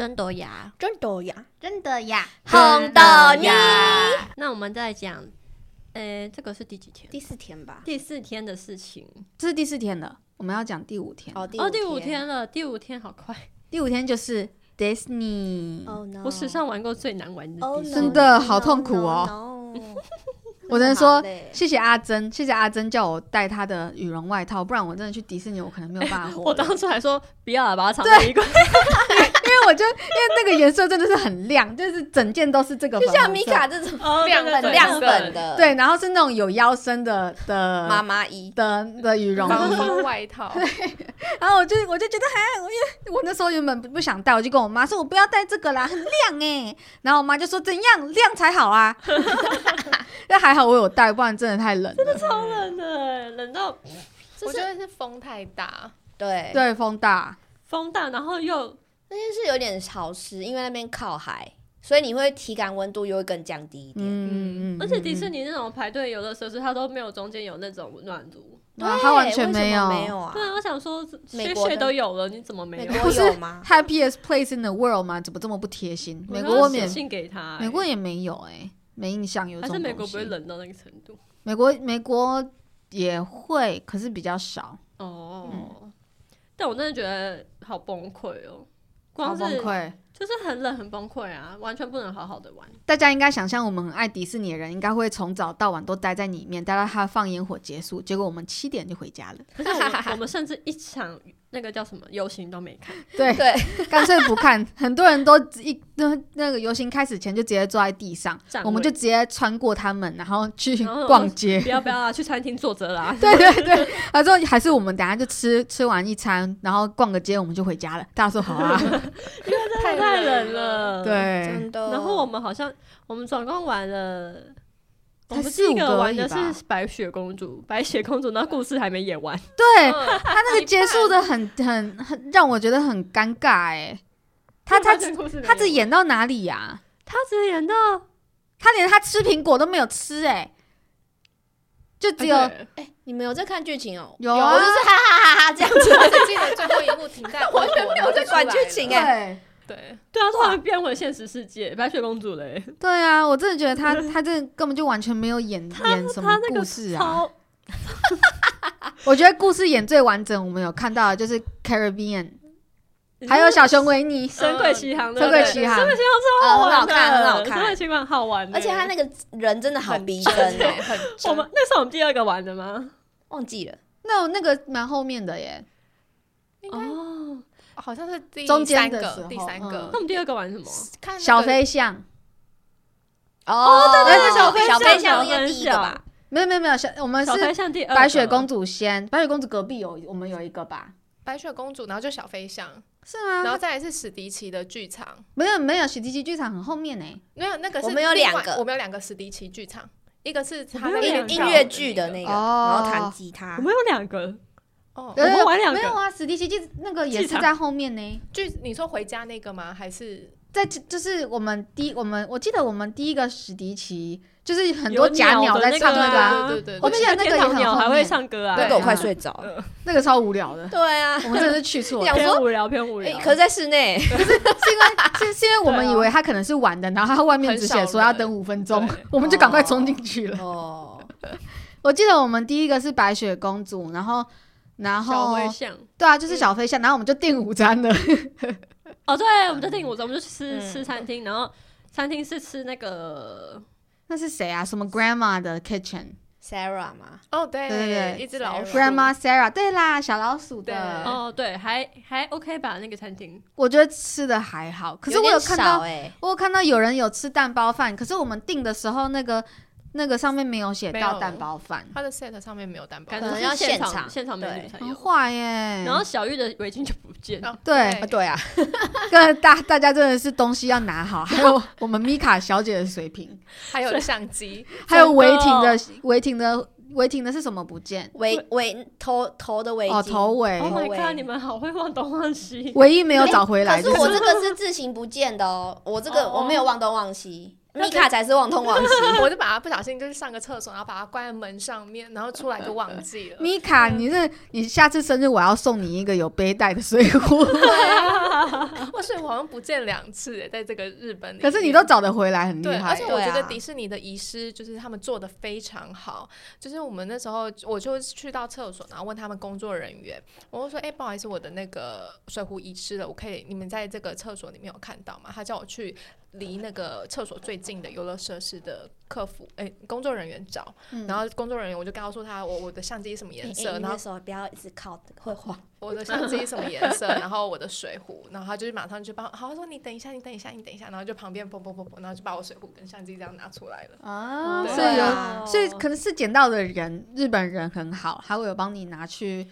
真的呀，真的呀，真的呀，红豆泥。那我们再讲，呃，这个是第几天？第四天吧。第四天的事情。这是第四天了，我们要讲第五天。哦，第哦，第五天了，第五天好快。第五天就是 Disney。我史上玩过最难玩的。真的好痛苦哦 no, no, no 我只能说谢谢阿珍，谢谢阿珍叫我带她的羽绒外套，不然我真的去迪士尼，我可能没有办法活 我。当初还说不要了，把它藏在衣柜。我就因为那个颜色真的是很亮，就是整件都是这个就像，米卡这种哦亮对对。对很亮粉的，对，然后是那种有腰身的的妈妈衣，的的羽绒衣，外套，对。然后我就我就觉得还我因为我那时候原本不不想戴，我就跟我妈说我不要戴这个啦，很亮哎、然后我妈就说怎样亮才好啊，那还好我有戴，不然真的太冷了。真的超冷的，冷到我觉得是风太大，对，对，风大，风大，然后又那边是有点潮湿，因为那边靠海，所以你会体感温度又会更降低一点。嗯嗯而且迪士尼尼那种排队游乐设施，它都没有中间有那种暖炉。对，它完全没有没有啊对？啊，我想说，雪美国都有了，你怎么没有？美国不是有吗？happiest place in the world 吗？怎么这么不贴心？美国我也写信给他、欸美国也没有哎、没印象有这还是美国不会。冷到那个程度？美国美国也会，可是比较少，哦，嗯但我真的觉得好崩溃哦，好光是崩溃。就是很冷很崩溃啊，完全不能好好的玩。大家应该想象，我们很爱迪士尼的人，应该会从早到晚都待在里面，待到它放烟火结束。结果我们七点就回家了，可是我们我们甚至一场那个叫什么游行都没看，对，对，干脆不看。很多人都一那那个游行开始前就直接坐在地上我们就直接穿过他们，然后去逛街。不要不要啊，去餐厅坐着啦。对对对，他说还是我们等下就吃吃完一餐，然后逛个街，我们就回家了。大家说好啊，太太冷了，。对真，的。然后我们好像我们总共玩了，我们才四五第一个玩的个而已是白雪公主，白雪公主，那故事还没演完。对 嗯他那个结束的很很很让我觉得很尴尬哎。他他只他只演到哪里呀、他只演到他连他吃苹果都没有吃哎、就只有、哎，你们有在看剧情哦？有啊我就是哈哈哈哈这样子。我只记得最后一幕停在完全没有在管剧情哎对对，对啊，突然变回现实世界，白雪公主嘞，对啊，我真的觉得她 她这根本就完全没有演演什么故事啊。我觉得故事演最完整，我们有看到的就是 Caribbean，还有小熊维尼。神鬼奇航的，神鬼奇航。神鬼奇航超好玩的，呃很好看很好看。神鬼奇航好玩的，而且他那个人真的好逼真很 我们那是我们第二个玩的吗？忘记了。那那个蛮后面的耶，哦，好像是第中间三个的时候第三个那我们第二个玩什么？看那个小飞象。哦，对对小飞小飞象象应该第一个吧？没有没有没有，小我们小是飞象第二白雪公主先，白雪公主隔壁有我们有一个吧？白雪公主，然后就小飞象，是吗？然后再来是史迪奇的剧场，没有没有，史迪奇剧场很后面呢。没有那个是我们有另外两个我们有两个史迪奇剧场，一个是他我们有两个音音乐剧的那个，哦然后弹吉他我。们有两个，哦我们玩两个没有啊，史迪奇剧那个也是在后面呢。就，你说回家那个吗？还是在就是我们第一我们我记得我们第一个史迪奇就是很多假鸟在唱那个对对对我记得那个也很鸟还会唱歌啊，那个我快睡着了。那个超无聊的。对啊，我们真的是去错 偏无聊偏无哎聊。，可是在室内，是因为是是因为我们以为他可能是玩的，然后他外面只写说要等五分钟，我们就赶快冲进去了。哦，我记得我们第一个是白雪公主，然后然小后飞象对啊，就是小飞象，然后我们就订午餐了。哦，对，我们就订午餐，我们就去吃嗯吃餐厅，然后餐厅是吃那个那是谁啊？什么 Grandma 的 Kitchen？Grandma Sarah 嘛，哦对对对一只老鼠，Grandma Sarah，对啦，小老鼠的。对哦，对，还还 OK 吧，那个餐厅。我觉得吃的还好，可是我有看到，少哎，我有看到有人有吃蛋包饭，可是我们订的时候那个那个上面没有写到蛋包饭，它的 set 上面没有蛋包。可能要现现场。现场美女对才有。很坏耶。然后小玉的围巾就不见了，哦对。啊对啊，跟大大家真的是东西要拿好，还有 我们米卡小姐的水平，还有相机，还有真的违停的哦违停的违停的是什么不见？围围头头的围哦，巾，头尾 Oh my 尾 god！你们好会忘东忘西。唯一没有找回来，可是我这个是自行不见的哦，我这个哦。我没有忘东忘西，米卡才是忘东忘西。我就把它不小心就是上个厕所，然后把它关在门上面，然后出来就忘记了。米卡，你是你下次生日我要送你一个有背带的水壶，哇水壶好像不见两次诶，在这个日本里。可是你都找得回来，很厉害，而且。我觉得迪士尼的遗失就是他们做的非常好。就是我们那时候我就去到厕所，然后问他们工作人员，我就说：“哎、不好意思，我的那个水壶遗失了，我可以你们在这个厕所里面有看到吗？”他叫我去离那个厕所最近的游乐设施的客服哎、工作人员找，嗯然后工作人员我就告诉他我我的相机什么颜哎色，然后不要一直靠，会晃。我的相机什么颜色，然后我的水壶，然后他就是马上就帮，好他说你等一下，你等一下，你等一下，然后就旁边砰砰砰砰，然后就把我水壶跟相机这样拿出来了。啊，对所以有，啊所以可能是捡到的人，日本人很好，他会有帮你拿去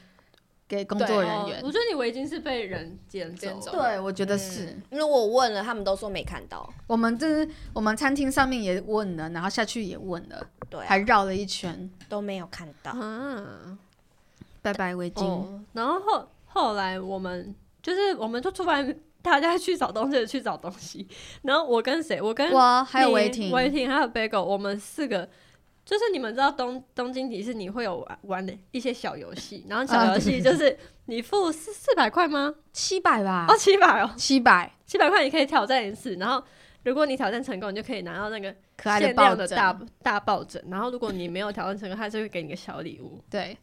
给工作人员哦。我觉得你围巾是被人捡捡走走，对，我觉得是。嗯因为我问了，他们都说没看到。我们这是我们餐厅上面也问了，然后下去也问了，对啊、还绕了一圈。都没有看到。嗯，拜拜围巾，哦，然后后后来我们就是我们就突然大家去找东西去找东西，然后我跟谁？我跟我还有你违停，违停还有 Bagel，我们四个。就是你们知道东东京迪士尼会有玩玩的一些小游戏，然后小游戏就是你付四四百块吗？七百吧哦，，七百哦，七百，七百块你可以挑战一次，然后如果你挑战成功，你就可以拿到那个可爱的限抱枕，量的大大抱枕。然后如果你没有挑战成功，他就会给你个小礼物。对，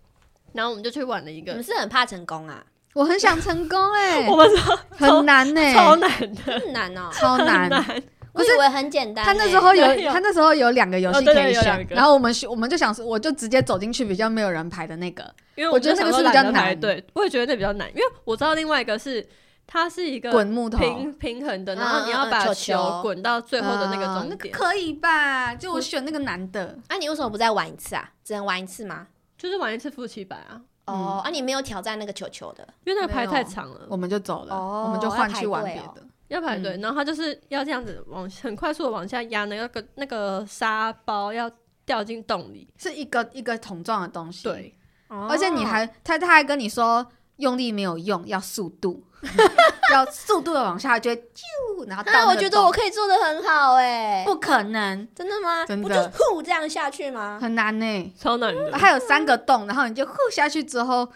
然后我们就去玩了一你个们，是很怕成功啊？我很想成功哎、我们超很难呢、超难的，很难哦、超难。难。我以为很简单、他那时候有他那时候有两个游戏可以选，然后我们选我们就想说，我就直接走进去比较没有人排的那个，因为我觉得那个是比较难对，我也觉得那比较难，因为我知道另外一个是它是一个滚木头。平平衡的，嗯然后你要把球滚到最后的那个啊终点，那可以吧？就我选那个难的，啊，你为什么不再玩一次啊？只能玩一次吗？就是玩一次付七百啊，哦，啊，你没有挑战那个球球的因为那个排太长了，我们就走了，哦我们就换去玩别的。要排队，嗯然后他就是要这样子往很快速的往下压，那个那个沙包要掉进洞里，是一个一个桶状的东西，，对，而且你还他他还跟你说用力没有用，要速度，要速度的往下，就会啾，然后到那啊，个我觉得我可以做的很好哎、不可能，真的吗？真的。不就是呼这样下去吗？很难呢。超难的。还有三个洞，然后你就呼下去之后，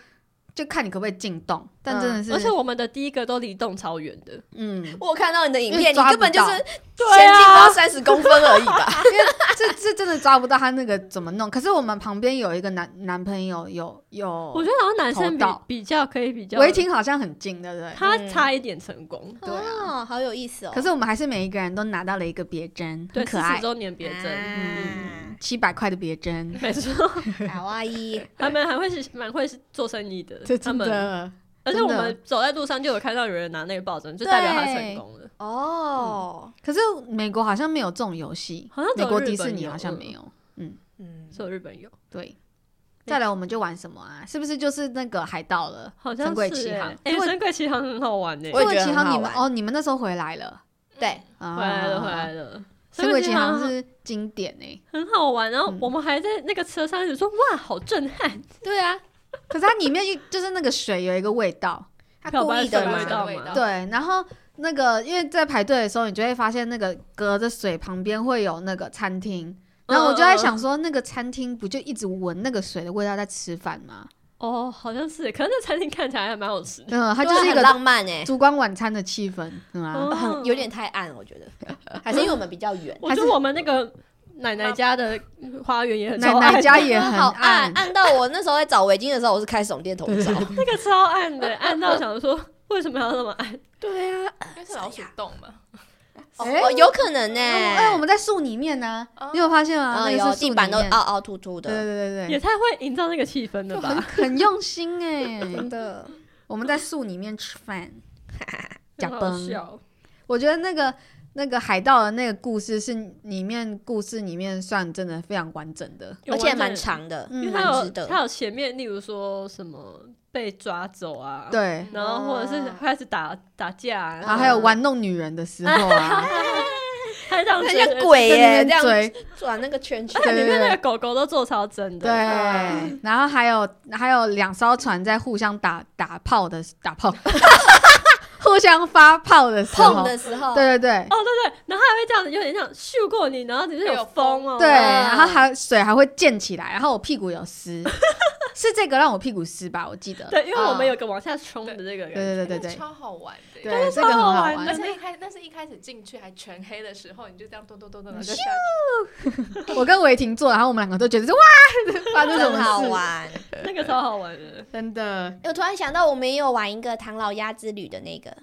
就看你可不可以进洞，但真的是，而且我们的第一个都离洞超远的，嗯，我看到你的影片，你根本就是到前进不到三十公分而已吧？这这真的抓不到他那个怎么弄。可是我们旁边有一个男男朋友有有，我觉得好像男生比比较可以比较，违停好像很近，对不对？他差一点成功，对啊哦，好有意思哦。可是我们还是每一个人都拿到了一个别针，对，很可爱，四十周年别针，嗯，七百块的别针，没错，卡哇伊，他们还会是蛮会是做生意的，这真他们，的。而且我真们走在路上就有看到有人拿那个抱枕，就代表他成功了。哦，可是美国好像没有这种游戏，好像只有美国日本有。迪士尼好像没有。嗯，只有日本有，对，再来我们就玩什么啊？是不是就是那个海盗了？好像神鬼是欸奇航哎，因为神鬼奇航很好玩呢，我也觉得奇航你们哦，你们那时候回来了，对，啊回来了，回来了。神鬼奇航是经典哎，很好玩，然后嗯。我们还在那个车上一直说哇，好震撼，对啊，可是它里面一就是那个水有一个味道，它故意的味道对，然后那个因为在排队的时候，你就会发现那个隔着水旁边会有那个餐厅，然后我就在想说，那个餐厅不就一直闻那个水的味道在吃饭吗？哦，好像是，可是那餐厅看起来还蛮好吃的。嗯，它就是一个浪漫诶，烛光晚餐的气氛，是吗？哦很有点太暗，我觉得，还是因为我们比较远，我觉得我们那个奶奶家的花园也很奶奶家也很好暗，暗，到我那时候在找围巾的时候，我是开手电筒照。那个超暗的，暗到想说为什么要那么暗？对啊，应该是老鼠洞嘛。哎哦，有可能呢。哎，我们在树里面呢，哦你有发现吗？嗯，那个是地板都凹凹凸凸的对对对对也，太会营造那个气氛了吧？很用心哎。真的。我们在树里面吃饭，假 很好崩。笑。我觉得那个那个海盗的那个故事是里面故事里面算真的非常完整的，而且蛮长的，嗯。因为它有蛮值得。它有前面，例如说什么被抓走啊，，对，然后或者是开始打打架啊，然后还有玩弄女人的时候啊，还这样很追像鬼耶，在这样那边追，转那个圈圈。对里面那个狗狗都做超真的，对，然后还有还有两艘船在互相打打炮的打炮，互相发泡的时候。碰，的时候，对对对。哦，对对，然后还会这样子，有点像咻过你，然后只是有风风哦，对，啊然后还水还会溅起来，然后我屁股有湿，是这个让我屁股湿吧？我记得，对，因为我们啊有个往下冲的这个感觉，对对对对对超好玩的。对，这个很好玩超好玩而。且一开，那是一开始进去还全黑的时候，你就这样咚咚咚咚咚就下去。我跟韦婷坐，然后我们两个都觉得是哇，发生什么好？玩。那个超好玩的。真的，哎我突然想到，我们也有玩一个唐老鸭之旅的那个，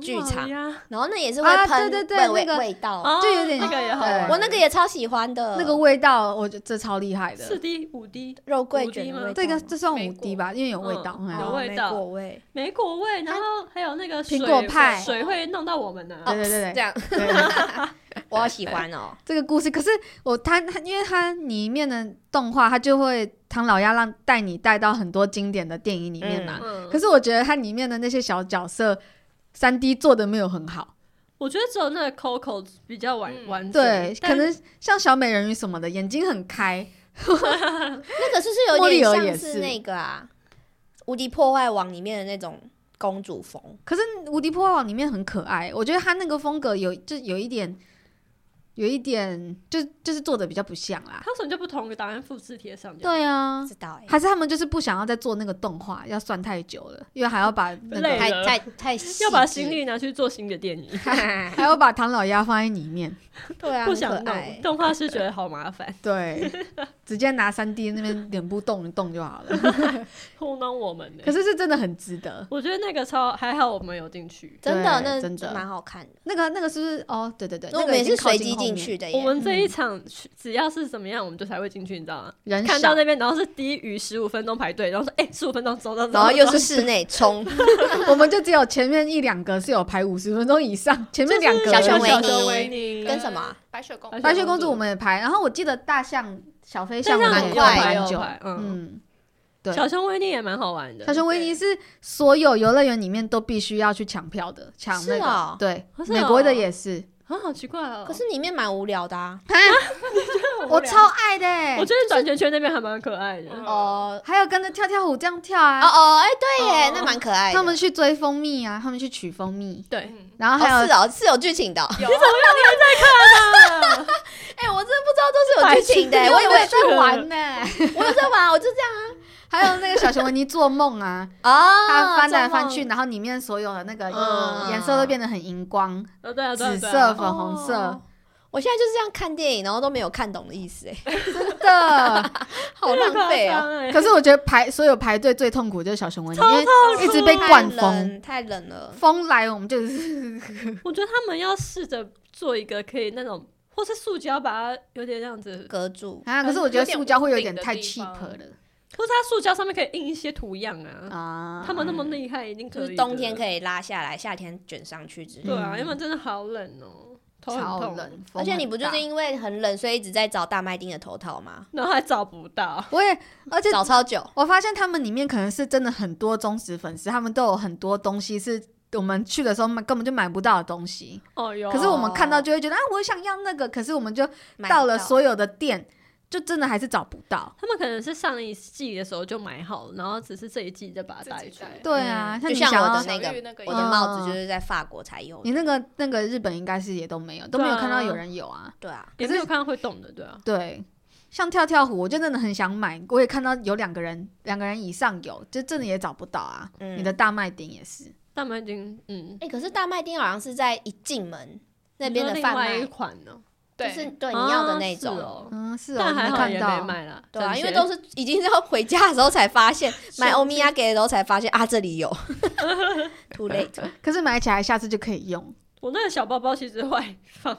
剧场。呀，然后那也是会啊喷对对对味那个味道，哦就有点那个也好我那个也超喜欢的，那个味道，我觉得这超厉害的。四 D 五 D 肉桂五滴吗卷的味道，这个这算五 D 吧，因为有味道。有味道。果味，莓果味，然后还有那个苹水果派水会弄到我们呢。对对对对。这样。我好喜欢哦。这个故事，可是我他他，因为它里面的动画，它就会唐老鸭让带你带到很多经典的电影里面嘛。嗯，可是我觉得它里面的那些小角色，三 D 做的没有很好。我觉得只有那个 Coco 比较完嗯完整，对，可能像小美人鱼什么的，眼睛很开。那个是不是有点像是那个啊，《无敌破坏王》里面的那种公主风？可是《无敌破坏王》里面很可爱，我觉得他那个风格有就有一点，有一点就就是做的比较不像啦。它为什么就不同个档案复制贴上？，对啊不，知道哎，还是他们就是不想要再做那个动画，要算太久了，因为还要把那个太太太要把心力拿去做新的电影，还要把唐老鸭放在里面。对啊，不想弄。动画师觉得好麻烦，对，直接拿三 D 那边脸部动一动就好了。糊弄我们的可。是是真的很值得。我觉得那个超还好，我们有进去。真的，那真的蛮好看的。那个那个是不是？哦，对对对，那那我们也个已经靠是随机进去的耶。我们这一场去只要是怎么样，我们就才会进去，你知道吗？人看到那边，然后是低于十五分钟排队，然后说：“哎，十五分钟走走走。”然后又是室内冲，我们就只有前面一两个是有排五十分钟以上，前面两个小熊维尼。跟什么？啊白雪公白主？白雪公主我们也排，然后我记得大象、小飞象这样我们也很快排蛮久，嗯，嗯，对。小熊维尼也蛮好玩的。小熊维尼是所有游乐园里面都必须要去抢票的，抢那个，哦。对，是美国的哦也是，啊，好奇怪哦。可是里面蛮无聊的啊。我超爱的欸，我觉得转圈圈那边还蛮可爱的。嗯。哦。还有跟着跳跳舞这样跳哦啊，哦哦，哎，对耶哦，那蛮可爱的。他们去追蜂蜜啊，他们去取蜂蜜，对，嗯。然后还有哦是哦，是有剧情的。哦。有 哎，我真的不知道都是有剧情的，我以为在玩呢，我有在玩，我就这样还有那个小熊维尼做梦啊，啊。它翻来翻去，然后里面所有的那个嗯。颜色都变得很荧光，哦对啊，对啊紫对啊。色、粉红色。哦，我现在就是这样看电影，然后都没有看懂的意思，哎，真的。好浪费啊！啊可是我觉得排所有排队最痛苦就是小熊维尼，因为一直被灌太风，冷，太冷了。风来我们就是 我觉得他们要试着做一个可以那种，或是塑胶把它有点这样子，隔住，啊，可是我觉得塑胶会有点太有点屋顶 cheap 的了或是它塑胶上面可以印一些图样啊。啊。他们那么厉害，一定可以。就是冬天可以。拉下来，夏天卷上去之类的。对啊，嗯因为真的好冷哦，头很痛，超冷，风而且你很大不就是因为很冷，所以一直在找大麦丁的头套吗？然后还找不到。我也，而且找超久。我发现他们里面可能是真的很多忠实粉丝，他们都有很多东西是我们去的时候买根本就买不到的东西。哦哟，可是我们看到就会觉得啊，我想要那个，可是我们就买不到了所有的店，就真的还是找不到。他们可能是上一季的时候就买好了，然后只是这一季再把它带出来。对啊，嗯就像我的那个我的帽子就是在法国才有的。你那个那个日本应该是也都没有，都没有看到有人有啊。对啊，也没有看到会动的，对啊。对，像跳跳虎，我就真的很想买，我也看到有两个人，两个人以上有，就真的也找不到啊。嗯你的大麦丁也是，大麦丁嗯，哎、可是大麦丁好像是在一进门那边的你说另外贩卖，一款呢，就是对你要的那啊种。是哦嗯，是哦，但还没好也没看到。买了，对啊，因为都是已经要回家的时候才发现，买欧米亚给的时候才发现啊，这里有，too late。可是买起来下次就可以用。我那个小包包其实会放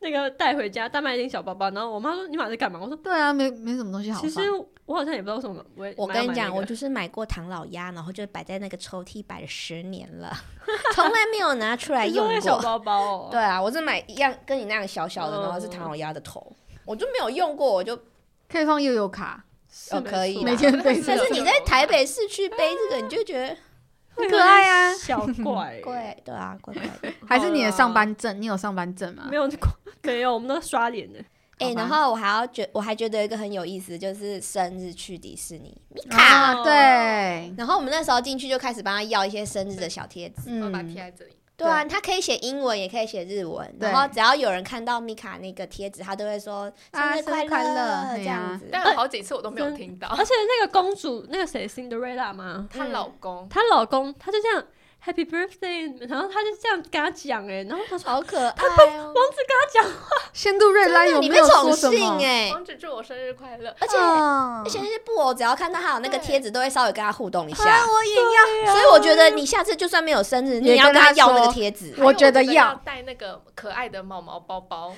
那个带回家大麦丁小包包，然后我妈说你买这干嘛？我说对啊，没没什么东西好其。实我好像也不知道为什么我我跟你讲，我就是买过唐老鸭，然后就摆在那个抽屉摆了十年了，从来没有拿出来用你说那个小过。包包哦，对啊，我是买一样跟你那样小小的，嗯然后是唐老鸭的头，我就没有用过，我就 可以放悠悠卡，哦可以每天背但是你在台北市区背这个，你就觉得很可爱啊小怪 怪，对啊，怪怪的。还是你的上班证？你有上班证吗没？有 没有，我们都刷脸的。哎、然后我还要觉，我还觉得一个很有意思，就是生日去迪士尼，米卡。啊，对，然后我们那时候进去就开始帮他要一些生日的小贴纸。我把贴，在这里。对啊，他可以写英文，也可以写日文。然后只要有人看到米卡那个贴纸，他都会说啊生日快乐这样子。但有好几次我都没有听到。而且那个公主，那个谁，Cinderella 吗？她老公，她老公他就这样 Happy Birthday，然后他就这样跟他讲，哎，然后他说好可爱哦！王子跟他讲话，仙杜瑞拉有没有说宠什么？幸哎，王子祝我生日快乐。而且嗯而且那些布偶只要看到他有那个对贴纸，都会稍微跟他互动一啊，下。我也要，所以我觉得你下次就算没有生日，你要跟他要那个说贴纸。我觉得要要带那个可爱的毛毛包包。哦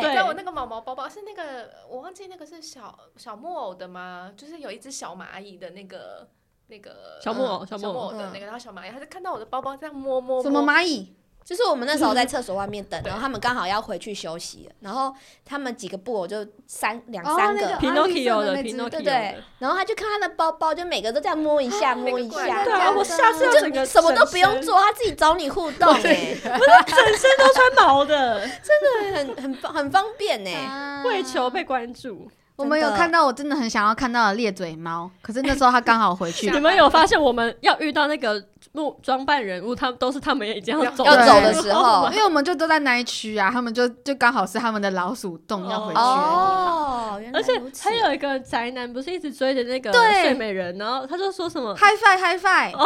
对在，我那个毛毛包包是那个，我忘记那个是小小木偶的吗？就是有一只小蚂蚁的那个那个小木偶嗯小木偶嗯的那个，然后小蚂蚁，他就看到我的包包这样摸摸什么，蚂蚁？就是我们那时候在厕所外面等，然后他们刚好要回去休息了，然后他们几个布偶就三两哦三个那个，Pinocchio 的啊绿色的那只 Pinocchio 对对？然后他就看他的包包，就每个都这样摸一下摸一下，对啊，我下次就什么都不用，做，他自己找你互动，哎，整身都穿毛的，真的，很很很方便呢。啊为求被关注。我们有看到我真的很想要看到的裂嘴猫，可是那时候他刚好回去 你，们有发现我们要遇到那个木装扮人物，他们都是他们已经要走要走的时候因为我们就都在那一区啊，他们就就刚好是他们的老鼠洞要回去。哦，而且还有一个宅男，不是一直追着那个睡美人，然后他就说什么？High five High five，啊，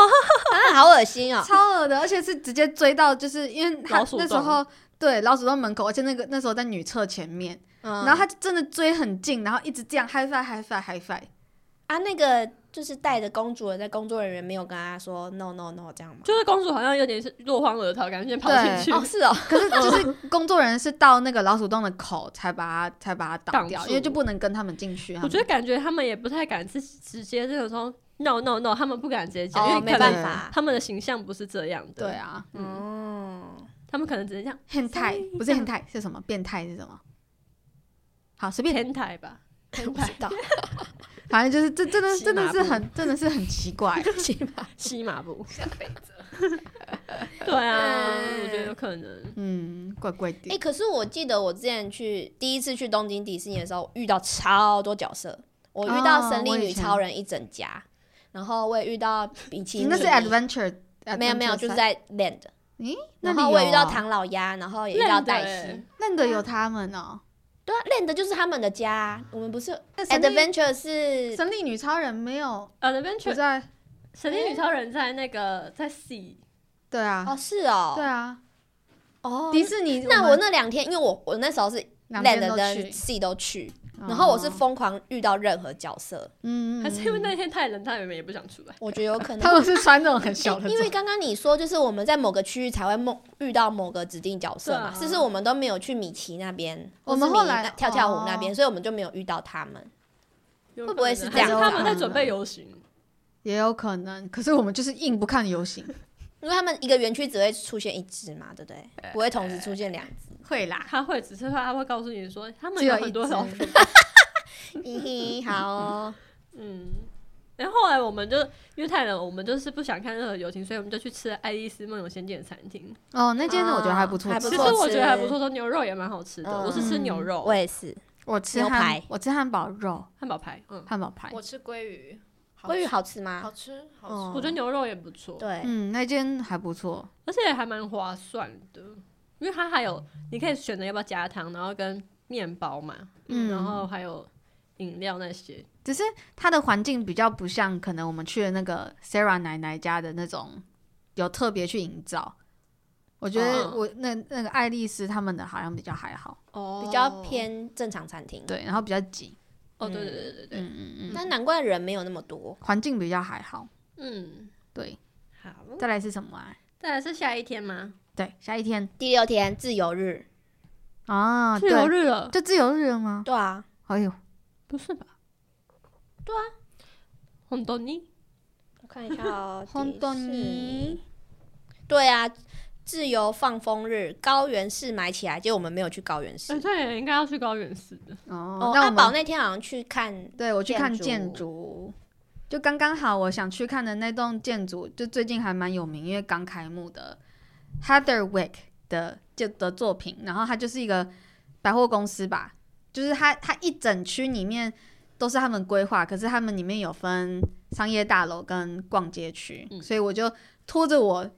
好恶心啊。超恶的，而且是直接追到，就是因为他老鼠洞。那时候对老鼠洞门口，而且那个那时候在女厕前面，嗯然后他就真的追很近，然后一直这样 High five High five High five，啊，那个就是带着公主的那工作人员没有跟他说 no no no 这样吗？就是公主好像有点是落荒而逃，感觉先跑进去。哦，是哦，可是就是工作人员是到那个老鼠洞的口才把它才把它挡掉，因为就不能跟他们进去。我觉得感觉他们也不太敢直直接这种说 no no no，他们不敢直接讲，因哦，没为可能办法，他们的形象不是这样的。对，啊，嗯，他们可能只是这样变态不是变态是什么？变态是什么？好，随便，天台吧，我不知道，反正就是这真的真的是很真的是很奇怪。起 码西马步。下辈子。对啊，嗯我觉得有可能。嗯，怪怪哎、的。可是我记得我之前去第一次去东京迪士尼的时候，遇到超多角色。我遇到哦神力女超人一整家，然后我也遇到比奇尼，那是 adventure，没有没有，就是在 land。咦，那然里后我也遇到唐老鸭，然后也遇到黛西。那个有他们哦。对啊，land 就是他们的家。我们不是 adventure 是神力女超人没有，Adventure 在？神力女超人在那个在 C，对啊，哦是哦对啊，哦迪士尼那我那两天，因为我我那时候是两边 land 都跟去，C 都去，然后我是哦疯狂遇到任何角色，嗯，嗯还是因为嗯那天太冷，他们也不想出来。我觉得有可能。他们是穿那种很小的欸，因为刚刚你说，就是我们在某个区域才会梦遇到某个指定角色嘛，是不是我们都没有去米奇那边，我们米后来跳跳舞那边，哦。所以我们就没有遇到他们。会会不会是这样他们在准备游行？也有可能，可是我们就是硬不看游行，因为他们一个园区只会出现一只嘛，对不对？不会同时出现两只。会啦，他会，只是他会告诉你说，他们只有很多一只老鼠。嘿嘿，好哦，嗯，然后后来我们就因为太冷，我们就是不想看任何游行，所以我们就去吃了爱丽丝梦游仙境的餐厅。哦，那间我觉得还不错其实我觉得还不错，说牛肉也蛮好吃的。嗯我是吃牛肉、我也是。我吃汉牛排我吃汉堡肉，汉堡排，嗯，汉堡排，我吃鲑鱼，好鲑鱼好吃吗？好吃，好哦吃。我觉得牛肉也不错，对，嗯，那间还不错，而且还蛮划算的，因为它还有你可以选择要不要加糖，然后跟面包嘛，嗯然后还有饮料那些。只是它的环境比较不像可能我们去的那个 Sarah 奶奶家的那种有特别去营造。我觉得嗯我那那个爱丽丝他们的好像比较还好，哦比较偏正常餐厅。，对，然后比较挤，哦，对对对对对，嗯嗯嗯，但难怪人没有那么多。环境比较还好。嗯，对，好，再来是什么啊？再来是下一天吗？对，下一天第六天自由日，啊，自由，日了？就自由日了吗？对啊，哎呦，不是吧？对啊，红豆泥我看一下哦，红豆迪士泥，对啊，自由放风日，高原市买起来，结果我们没有去高原市。哎，对，应该要去高原市的。哦哦，，阿宝那天好像去看，对我去看建建筑，就刚刚好，我想去看的那栋建筑，就最近还蛮有名，因为刚开幕的 Heatherwick 的就的作品，然后它就是一个百货公司吧，就是它它一整区里面都是他们规划，可是他们里面有分商业大楼跟逛街区，嗯所以我就拖着我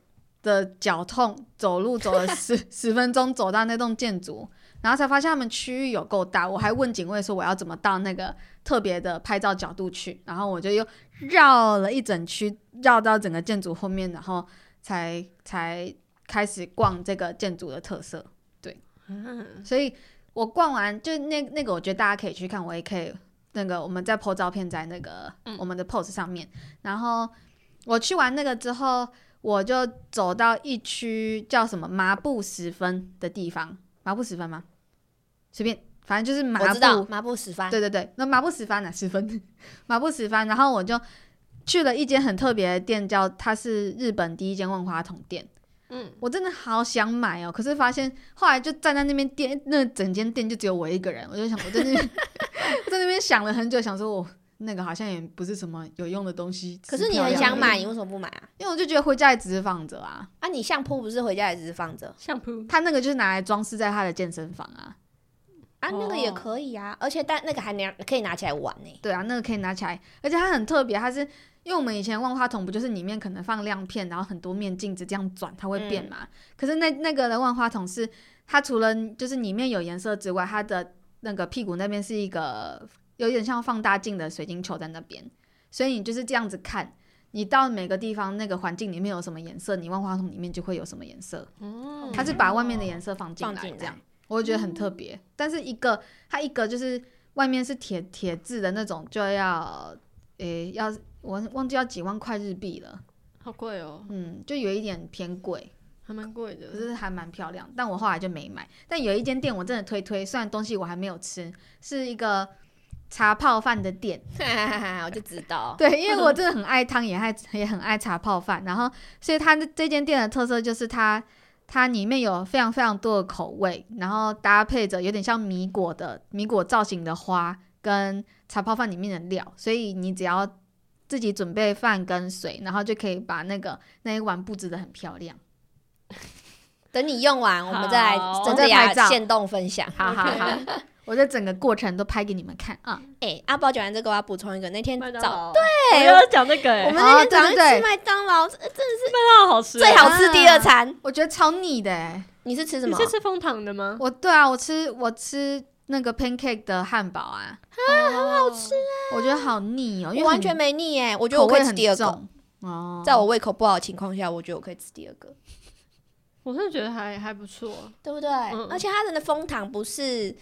的脚痛走路走了 十十分钟走到那栋建筑，然后才发现他们区域有够大，我还问警卫说我要怎么到那个特别的拍照角度去，然后我就又绕了一整区，绕到整个建筑后面，然后才才开始逛这个建筑的特色。嗯，所以我逛完就那那个，我觉得大家可以去看，我也可以那个我们再 po 照片在那个、嗯我们的 post 上面。然后我去完那个之后，我就走到一区叫什么麻布十分的地方，麻布十分吗？随便，反正就是麻布。麻布十番，对对对，那麻布十番啊十分？麻布十番，然后我就去了一间很特别的店，叫它是日本第一间万花筒店。嗯，我真的好想买哦，可是发现后来就站在那边店，那整间店就只有我一个人，我就想我在那边 在那边想了很久，想说我那个好像也不是什么有用的东西。可是你很想买，，你为什么不买啊？因为我就觉得回家也只是放着啊，啊，你相扑不是回家也只是放着相扑他那个就是拿来装饰在他的健身房啊。啊？那个也哦可以啊，而且但那个还拿可以拿起来玩呢。对啊，那个可以拿起来，而且它很特别，它是因为我们以前万花筒不就是里面可能放亮片，然后很多面镜子这样转，它会变嘛？可是那那个的万花筒是它除了就是里面有颜色之外，它的那个屁股那边是一个有点像放大镜的水晶球在那边，所以你就是这样子看。你到每个地方那个环境里面有什么颜色，你万花筒里面就会有什么颜色。嗯它是把外面的颜色放进来，这样我就觉得很特别。但是一个它一个就是外面是铁铁质的那种，就要诶、要我忘记要几万块日币了，好贵哦，嗯，就有一点偏贵，还蛮贵的可。是还蛮漂亮。但我后来就没买。但有一间店我真的推推，虽然东西我还没有吃，是一个茶泡饭的店。我就知道，对，因为我真的很爱汤，也爱也很爱茶泡饭，然后所以它的这间店的特色就是它它里面有非常非常多的口味，然后搭配着有点像米果的米果造型的花跟茶泡饭里面的料，所以你只要自己准备饭跟水，然后就可以把那个那一碗布置的很漂亮。等你用完，我们再来好真的拍照呀现动分享。好好好，我这整个过程都拍给你们看啊！哎，阿宝讲完这个，我要补充一个，那天早对，我要讲那个，哎，我们哦那天早上吃麦当劳，真的是麦当劳好吃，最好吃第二餐。我觉得超腻的哎、你是吃什么？你是吃蜂糖的吗？我对啊，我吃我吃那个 pancake 的汉堡啊，啊很好吃，我觉得好腻哦，完全没腻哎，我觉得我可以吃第二个。哦。在我胃口不好的情况下，我觉得我可以吃第二个，我真的觉得还还不错。对不对？嗯而且它的蜂糖不是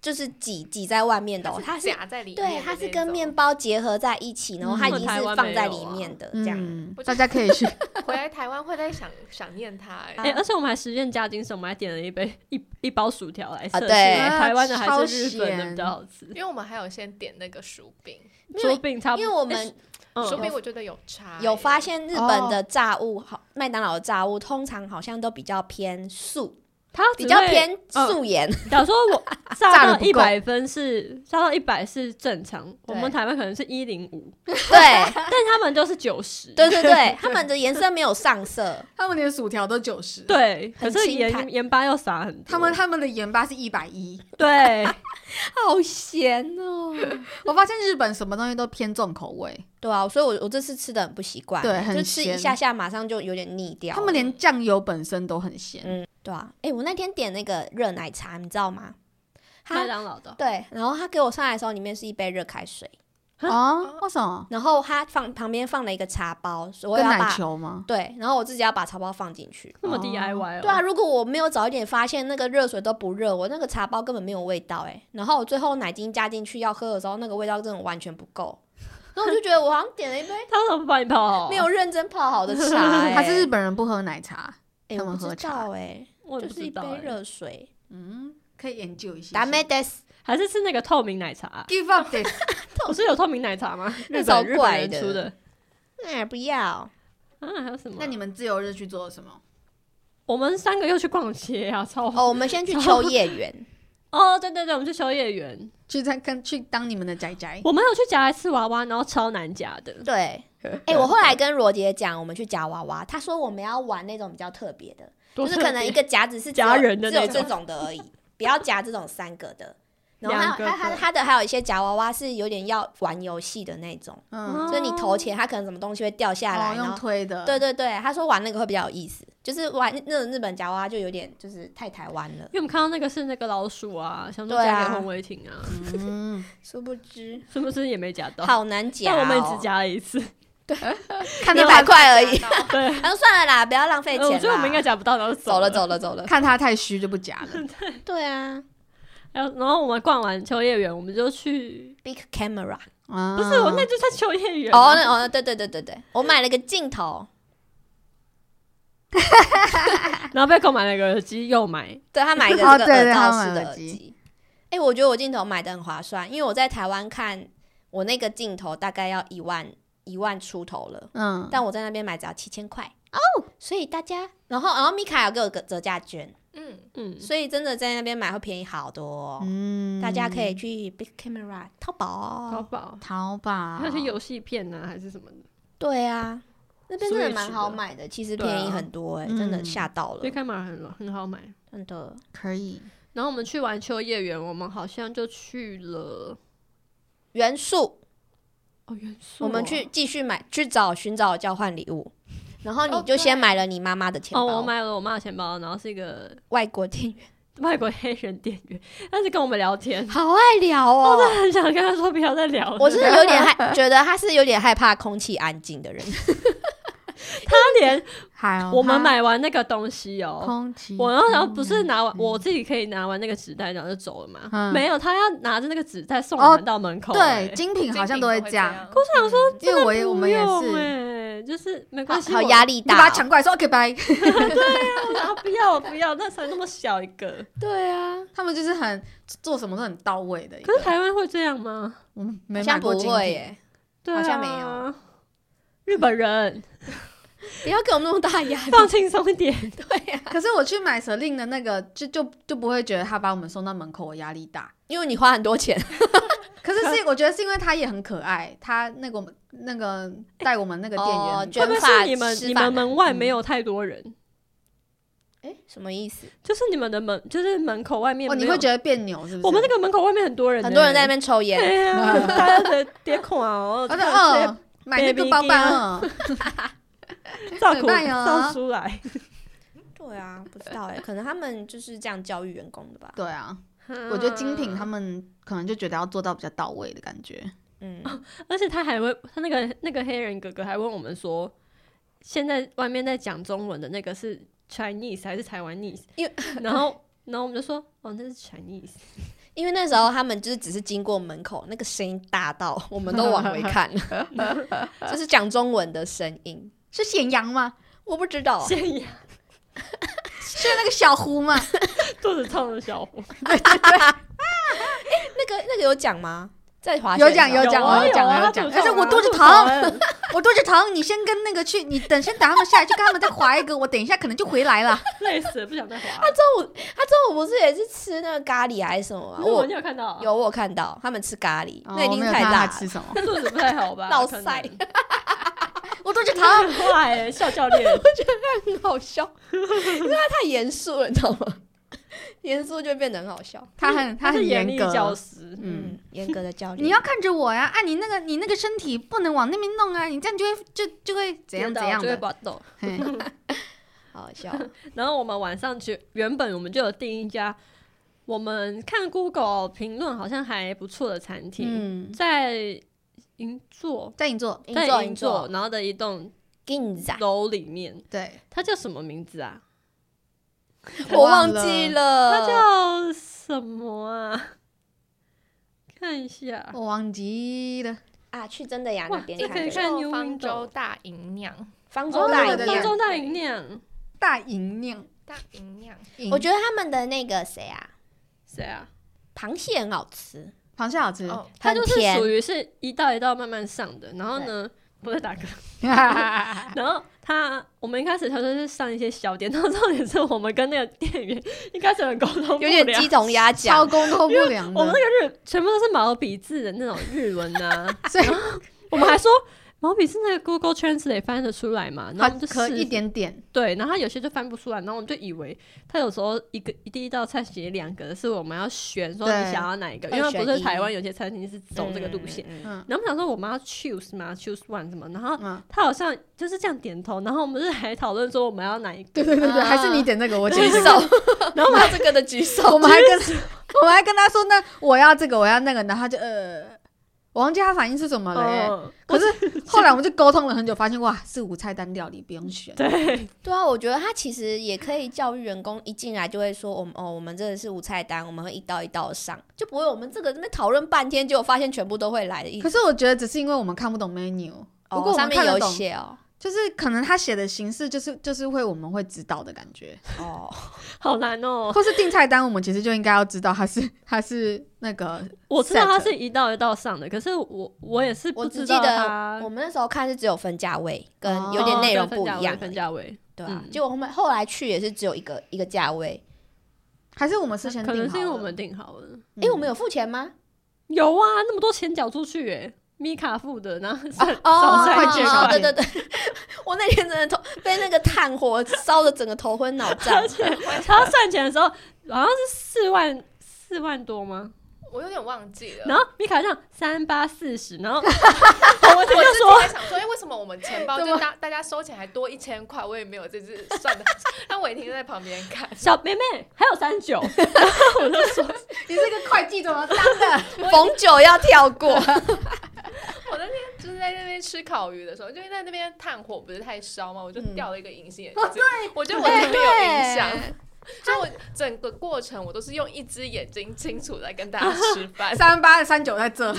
就是挤挤在外面的、哦，它是夹在里面对，它是跟面包结合在一起，然后它已经是放在里面的，这样。大家可以去。回来台湾会在想想念它、哎、哎、而且我们还实践加精神，我们还点了一杯一一包薯条来测试，对台湾的还是日本的咸比较好吃。因为我们还有先点那个薯饼，因为薯饼差不多，因为我们嗯薯饼我觉得有差、有发哎现日本的炸物，好麦当劳的炸物通常好像都比较偏素，它只比较偏嗯素颜。假如说我 炸炸到一百分是炸到一百是正常，我们台湾可能是一零五，对但他们就是九十。对对对，他们的颜色没有上色，他们连薯条都九十，对，可很是盐盐巴要撒很多。他们他们的盐巴是一百一。对，好咸哦。我发现日本什么东西都偏重口味，对啊，所以我我这次吃的很不习惯，对很就吃一下下马上就有点腻掉。他们连酱油本身都很咸。嗯，对啊，哎、我那天点那个热奶茶，你知道吗？麦他当劳的对，然后他给我上来的时候，里面是一杯热开水，哦，为什么？然后他放旁边放了一个茶包，所以要把球吗？对，然后我自己要把茶包放进去。那么哦 DIY 哦。对啊，如果我没有早一点发现那个热水都不热，我那个茶包根本没有味道哎、然后我最后奶精加进去要喝的时候，那个味道真的完全不够。然后我就觉得我好像点了一杯 他为什么不帮你泡好？没有，认真泡好的茶、欸，还是日本人不喝奶茶？哎、他们喝茶道哎、我也就是一杯。热水。嗯，可以研究一下。达美德斯，还是吃那个透明奶茶？give up this。不是有透明奶茶吗？那超日本日本怪的人出的。哎，不要。啊，还有什么？那你们自由日去做了什么？我们三个又去逛街啊，超哦，我们先去秋叶原，哦，对对对，我们去秋叶原，去在跟去当你们的仔仔。我们有去夹来吃娃娃，然后超难夹的。对。哎、我后来跟罗杰讲，我们去夹娃娃，他说我们要玩那种比较特别的，多就是可能一个夹子是只有夹人的只有那种。这种的而已，不要夹这种三个的。然后还两个有它它的还有一些夹娃娃是有点要玩游戏的那种，嗯，就是你投钱，他可能什么东西会掉下来，哦，然后推的，对对对，他说玩那个会比较有意思，就是玩那种日本夹娃娃就有点就是太台湾了，因为我们看到那个是那个老鼠啊，想说对啊。夹给洪伟霆啊，嗯，殊不知 殊不知也没夹到？好难夹、哦，但我们只夹了一次，看一百块而已。对，然 后算了啦，不要浪费钱我觉得我们应该夹不到，然后走了了。走了走了。看他太虚就不夹了。对。啊。然后然后我们逛完秋叶原，我们就去，，Big Camera。啊。不是我那就在秋叶原哦，哦，对对对对对，我买了个镜头，然后被购买了个耳机，又买，对他买一个哦这个对对他耳罩式的买耳机耳机。哎、我觉得我镜头买的很划算，因为我在台湾看我那个镜头大概要一万一万出头了，嗯，但我在那边买只要七千块哦。所以大家，然后然后米卡有给我个折价券，嗯，嗯，所以真的在那边买会便宜好多、哦。嗯大家可以去 Big Camera 淘宝哦。淘宝，淘宝，那些游戏片呢，还是什么的，对啊，那边真的蛮好的买的，其实便宜很多哎、真的嗯吓到了 Big Camera 很很好买。真的。可以，然后我们去完秋叶原，我们好像就去了元素，哦元素哦，我们去继续买，去找寻找交换礼物。然后你哦就先买了你妈妈的钱包，哦，我买了我妈的钱包，然后是一个外国店员，外国黑人店员，但是跟我们聊天，好爱聊哦我真。很想跟他说不要再聊了。我是有点害，觉得他是有点害怕空气安静的人。他连还我们买完那个东西哦，空气，我然后然后不是拿完我自己可以拿完那个纸袋然后就走了嘛？嗯没有，他要拿着那个纸袋送哦我们到门口、对欸精品好像都会这样，样。我想说，因为我也我们也是，欸就是没关系，好我压力大、你把。抢过来说 OK 拜，啊！不要不要，那才那么小一个。对啊，他们就是很做什么都很到位的。可是台湾会这样吗？我们没买过精品。对、好像没有。日本人 不要给我们那么大压力。放轻松一点，对呀、可是我去买蛇令的那个，就就就不会觉得他把我们送到门口，我压力大。因为你花很多钱。可是是我觉得是因为他也很可爱，他那个我们那个带我们那个店员会不会卷发是你们你们门外没有太多人？哎，什么意思？就是你们的门，就是门口外面哦，你会觉得别扭是不是？我们那个门口外面很多人欸，很多人在那边抽烟。对呀，大家的点孔啊，哦，我说看嗯，买那个包包 照出来。对啊，不知道哎，可能他们就是这样教育员工的吧。对啊，我觉得精品他们可能就觉得要做到比较到位的感觉。嗯，而且他还会，他那个那个黑人哥哥还问我们说，现在外面在讲中文的那个是 Chinese 还是台湾 ese？因为然后然后我们就说，哦，那是 Chinese。因为那时候他们就是只是经过门口，那个声音大到我们都往回看，就是讲中文的声音。是咸阳吗？我不知道，咸阳是那个小胡吗？肚子痛的小胡，对 对对，那个那个有讲吗？在滑雪有讲有讲，有啊我有讲有讲，但是我肚子疼，我肚子疼，你先跟那个去，你等先等他们下来，去跟他们再划一个，我等一下可能就回来了。累死了，不想再滑。他中午他中午不是也是吃那个咖喱还是什么吗？我有看到？有我看到他们吃咖喱，哦那一定太辣吃什么，那肚子不太好吧？落可能腮我都觉得。他很坏欸，笑教练。我觉得他很好笑，因为他太严肃了，你知道吗？严肃就变得很好笑。他很他很严厉格，教师，嗯嗯，严格的教练。你要看着我呀！啊，你那个你那个身体不能往那边弄啊，你这样就会就就会怎样怎样就会的。把抖。嘿 好好笑。然后我们晚上去，原本我们就有订一家，我们看 Google 评论好像还不错的餐厅，嗯，在银座，在银座，银在座银银座，然后的一栋金子，楼里面，对，它叫什么名字啊？我忘记了。它叫什么啊？看一下，我忘记了。啊，去真的呀那边这可以看方舟大银酿，方舟大。方舟大银酿，大银酿，大银酿，我觉得他们的那个谁啊，谁啊？螃蟹很好吃，螃蟹好吃，哦，它就是属于是一道一道慢慢上的，然后呢，不是大哥，然后他我们一开始他说是上一些小点，然后重点是我们跟那个店员一开始很沟通不良有点鸡同鸭讲。超沟通不良我们。那个日全部都是毛笔字的那种日文呢，所以我们还说毛笔是那个 Google Translate 翻得出来嘛？然后就试可一点点，对，然后它有些就翻不出来，然后我们就以为他有时候一个第一道菜写两个是我们要选说你想要哪一个，因为不是台湾有些餐厅是走这个路线。然后我们想说我们要 choose 吗？choose one 什么？然后嗯，他好像就是这样点头，然后我们是还讨论说我们要哪一个，对对对对，啊还是你点那个，我 举手，，然后没有这个的举手，我们还跟我们还跟他说，那我要这个，我要那个，然后他就呃，我忘记他反应是什么了可是后来我们就沟通了很久，发现哇，是无菜单料理，不用选。对，对啊，我觉得他其实也可以教育员工，一进来就会说，我们哦，我们这个是无菜单，我们会一道一道上，就不会我们这个这边讨论半天，结果发现全部都会来的意思。可是我觉得只是因为我们看不懂 menu，不过哦、我上面有们看得懂，写哦，就是可能他写的形式就是就是会我们会知道的感觉，哦，好难哦。或是订菜单，我们其实就应该要知道他是他是那个我知道它是一道一道上的，可是我我也是我不知道只记得我们那时候看是只有分价位，跟哦有点内容不一样分价位对啊。嗯结果后面后来去也是只有一个一个价位，还是我们事先可订好了能是因为我们订好了。嗯诶，我们有付钱吗？有啊，那么多钱缴出去耶，米卡付的，然后是哦对对对，我那天真的头被那个炭火烧的整个头昏脑胀 而。且他算钱的时候，好像是四万四万多吗？我有点忘记了。然后米卡这样三八四十，然后我 我就自己说在想说，哎，为什么我们钱包就大大家收钱还多一千块？我也没有这次算的。那伟霆在旁边看，小妹妹还有三九，然后我就说你这个会计怎么当的？逢九要跳过，我那天就是在那边吃烤鱼的时候，就因为在那边炭火不是太烧嘛，我就嗯掉了一个隐形眼镜。我觉得完全没有影响。就我整个过程，我都是用一只眼睛清楚在跟大家吃饭。三八三九在这，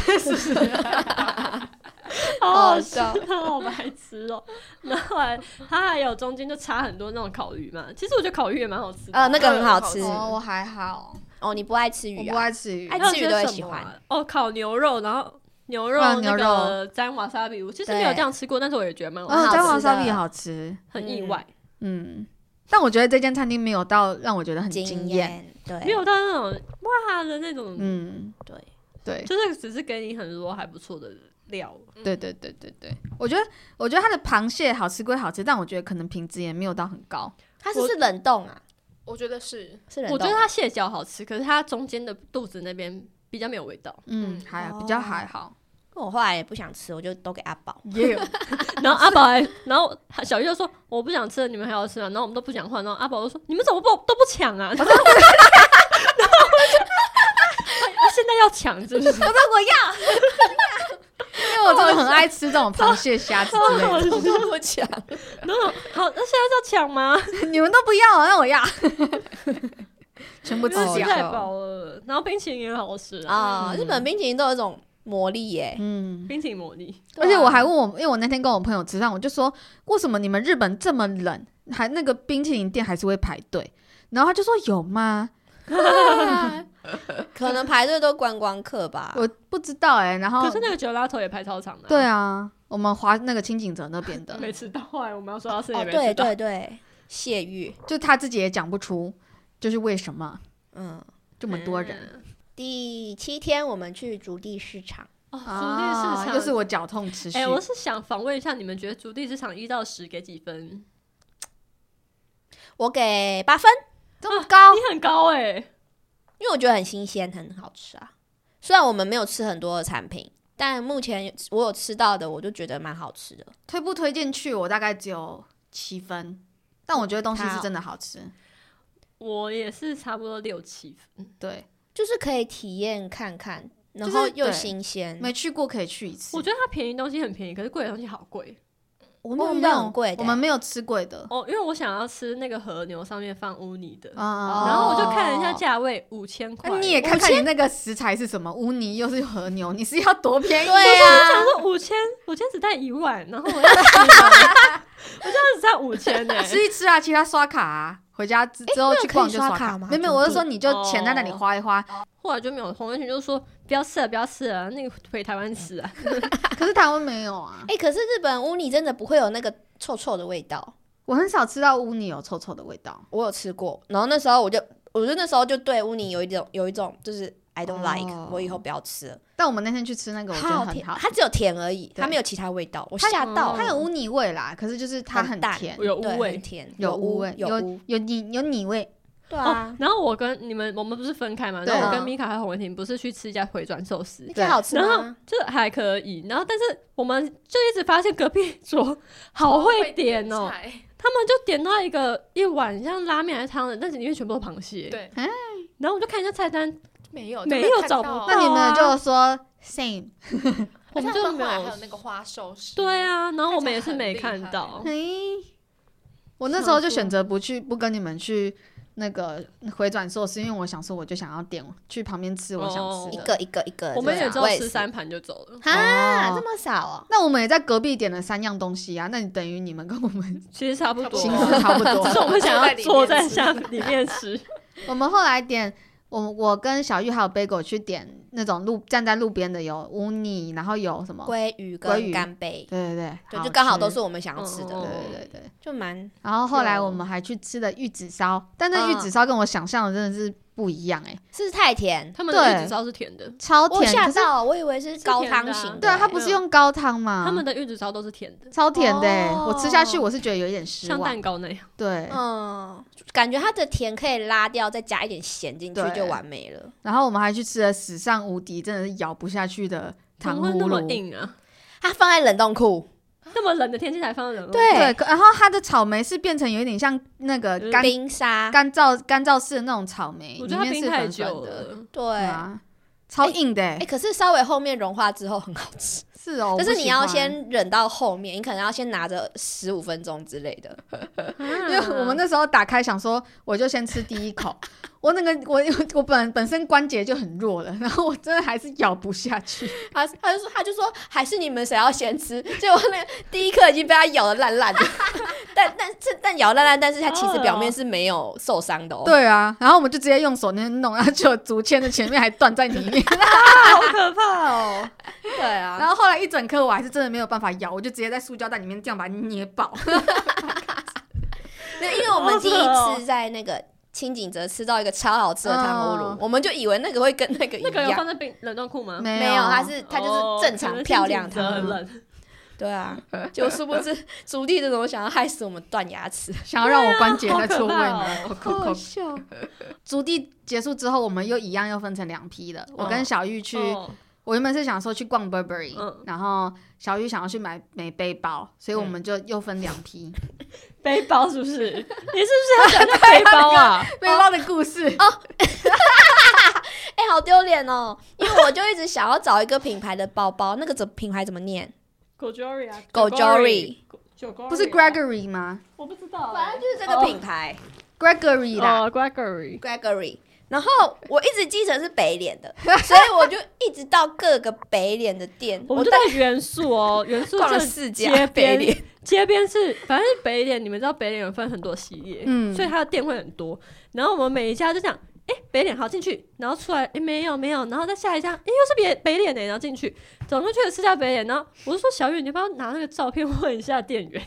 好好好笑笑，好白痴哦。然后后来他还有中间就插很多那种烤鱼嘛，其实我觉得烤鱼也蛮好吃的。呃，那个很好吃哦，我还好，哦。你不爱吃我不鱼啊？爱吃鱼爱。吃鱼都会喜欢啊哦，烤牛肉，然后牛肉啊那牛个沾瓦萨比，我其实没有这样吃过，但是我也觉得蛮好吃，哦，好姜黄吃的也好吃，很意外，嗯，但我觉得这间餐厅没有到让我觉得很惊惊艳，对，没有到那种哇的那种，嗯，对，对，就是只是给你很多还不错的料。对对对对对，我觉得我觉得它的螃蟹好吃归好吃，但我觉得可能品质也没有到很高。它是不是冷冻啊？我觉得是，是冷冻。我觉得它蟹脚好吃，可是它中间的肚子那边比较没有味道。嗯嗯，还哦。比较还好。我后来也不想吃，我就都给阿宝。耶，然后阿宝还，然后小玉就说我不想吃了，你们还要吃吗？然后我们都不讲话，然后阿宝就说你们怎么不都不抢啊？然后我就啊现在要抢是不是？我说我要，因为我真的很爱吃这种螃蟹、虾子之类的。这么强，然后好，那现在要抢吗？你们都不要，那我要，全部吃掉。太饱了。然后冰淇淋也好吃啊，日本冰淇淋都有一种魔力耶，嗯，冰淇淋魔力。而且我还问我，因为我那天跟我朋友吃饭，我就说为什么你们日本这么冷，还那个冰淇淋店还是会排队？然后他就说有吗？可能排队都观光客吧。我不知道哎、然后可是那个九拉头也排超长的、对，啊，我们华那个清景泽那边的，没吃到。后来我们要说要吃哦，也没吃对到。对对，谢玉，就他自己也讲不出，就是为什么嗯。这么多人。嗯第七天我们去竹地市场，哦，竹地啊市场又是我脚痛持续。哎、我是想访问一下，你们觉得竹地市场一到十给几分？我给八分，这么高你，很高哎、因为我觉得很新鲜，很好吃啊。虽然我们没有吃很多的产品，但目前我有吃到的，我就觉得蛮好吃的。推不推荐去？我大概只有七分，但我觉得东西是真的好吃。我也是差不多六七分。对，就是可以体验看看，然就是后又新鲜。没去过可以去一次。我觉得它便宜东西很便宜，可是贵的东西好贵我没有遇我没有到很贵的，我们没有吃贵的。哦。因为我想要吃那个和牛上面放乌泥的，啊然后我就看了一下价位，五千块。那你也看看你那个食材是什么，乌泥又是和牛，你是要多便宜？对我啊，想说五千，五千只带一万，然后我要 我这样只带五千呢。吃一吃啊，其他刷卡啊，回家之之后去逛可以就刷刷卡吗没有没有，我是说你就钱在那里花一花。后来就没有，洪文群就说不要吃了，不要吃了，那个回台湾吃啊。可是台湾没有啊，哎、可是日本乌尼真的不会有那个臭臭的味道，我很少吃到乌尼有臭臭的味道。我有吃过。然后那时候我就，我就那时候就对乌尼有一种有一种就是 I don't 哦 like，、我以后不要吃了。但我们那天去吃那个，我觉得好甜，很好。它只有甜而已，它没有其他味道，我吓到。它有乌泥味啦，可是就是它很淡甜，对有乌味很甜，有乌味，有有泥有泥味。哦对啊，，然后我跟你们，我们不是分开嘛？对然后我跟嗯米卡还有洪文婷不是去吃一家回转寿司对，好吃然后？就还可以。然后但是我们就一直发现隔壁桌 好会点哦，菜他们就点到一个一碗像拉面还是汤的，但是里面全部都螃蟹。对，然后我就看一下菜单，没有没有找不到那你们啊就说 same，我们就没有还有那个花寿司，对啊，然后我们也是没看到。嘿，我那时候就选择不去，不跟你们去那个回转寿司，因为我想说我就想要点去旁边吃我想哦吃的。一个一个一个，我们也只吃三盘就走了。哈，哦这么少哦。那我们也在隔壁点了三样东西啊，那你等于你们跟我们 其实差不多，形式差不多只。是我们想要坐在坐下里面吃。我们后来点，我我跟小玉还有 Bagel 去点那种路站在路边的，有乌尼，然后有什么？鲑鱼鲑鱼跟干贝，对对对，对，好就刚好都是我们想要吃的，嗯对对对对。就蛮然后后来我们还去吃了玉子烧，但那玉子烧跟我想象的真的是不一样哎、是太甜，他们的对玉子烧是甜的，超甜，可是吓到，我以为是高汤型的。对啊，它不是用高汤嘛？他们的玉子烧都是甜的，超甜的、欸，哦我吃下去我是觉得有一点失望像蛋。糕那样。对，嗯，感觉它的甜可以拉掉，再加一点咸进去就完美了。然后我们还去吃了史上无敌，真的是咬不下去的糖葫怎么会那么芦。硬啊？它放在冷冻库，那么冷的天气才放在冷冻库对然后它的草莓是变成有一点像那个冰沙，干燥干燥式的那种草莓，里我觉得它冰面是粉太久粉的，了。对。啊，超硬的、欸。哎、可是稍微后面融化之后很好吃，是哦，但是你要先忍到后面，你可能要先拿着十五分钟之类的。因 因为我们那时候打开想说，我就先吃第一口，我那个我 我本本身关节就很弱了，然后我真的还是咬不下去。他他就说他就说还是你们谁要先吃，结果那个第一颗已经被他咬的烂烂的，但但是但咬烂烂，但是它其实表面是没有受伤的哦。对啊，然后我们就直接用手那边弄，然后就竹签的前面还断在里面，好可怕哦！对啊，然后后来一整颗我还是真的没有办法咬，我就直接在塑胶袋里面这样把它捏爆。那因为我们第一次在那个清景泽吃到一个超好吃的糖葫芦，嗯我们就以为那个会跟那个一那个有样，放在冰冷冻库吗？没没有，它是它就是正常漂亮的，糖。很冷。对啊，就殊不知朱棣这种想要害死我们断牙齿，想要让我关节 好在错位可怕吗？哦扣扣扣笑。竹地结束之后，我们又一样又分成两批了。我跟小玉去，哦我原本是想说去逛 Burberry，、嗯然后小雨想要去买买背包，所以我们就又分两批。背包是不是？你是不是要讲那背包啊？背包的故事哦，哎、好丢脸哦！因为我就一直想要找一个品牌的包包，那个怎品牌怎么念？？Gojory 啊 Gojori，Gojori 不是 Gregory 吗我不知道欸，反正就是这个品牌、？Gregory 啦，哦，Gregory，Gregory。然后我一直记成是北脸的，所以我就一直到各个北脸的店，我们就在元素哦，元素逛了这四家北脸，街边是，反正是北脸，你们知道北脸有分很多系列，嗯所以它的店会很多。然后我们每一家就这样，哎、北脸好进去，然后出来，哎、没有没有，然后再下一家，哎、又是别北脸呢，然后进去，总共去了四家北脸。然后我就说小雨，你要不要拿那个照片问一下店员？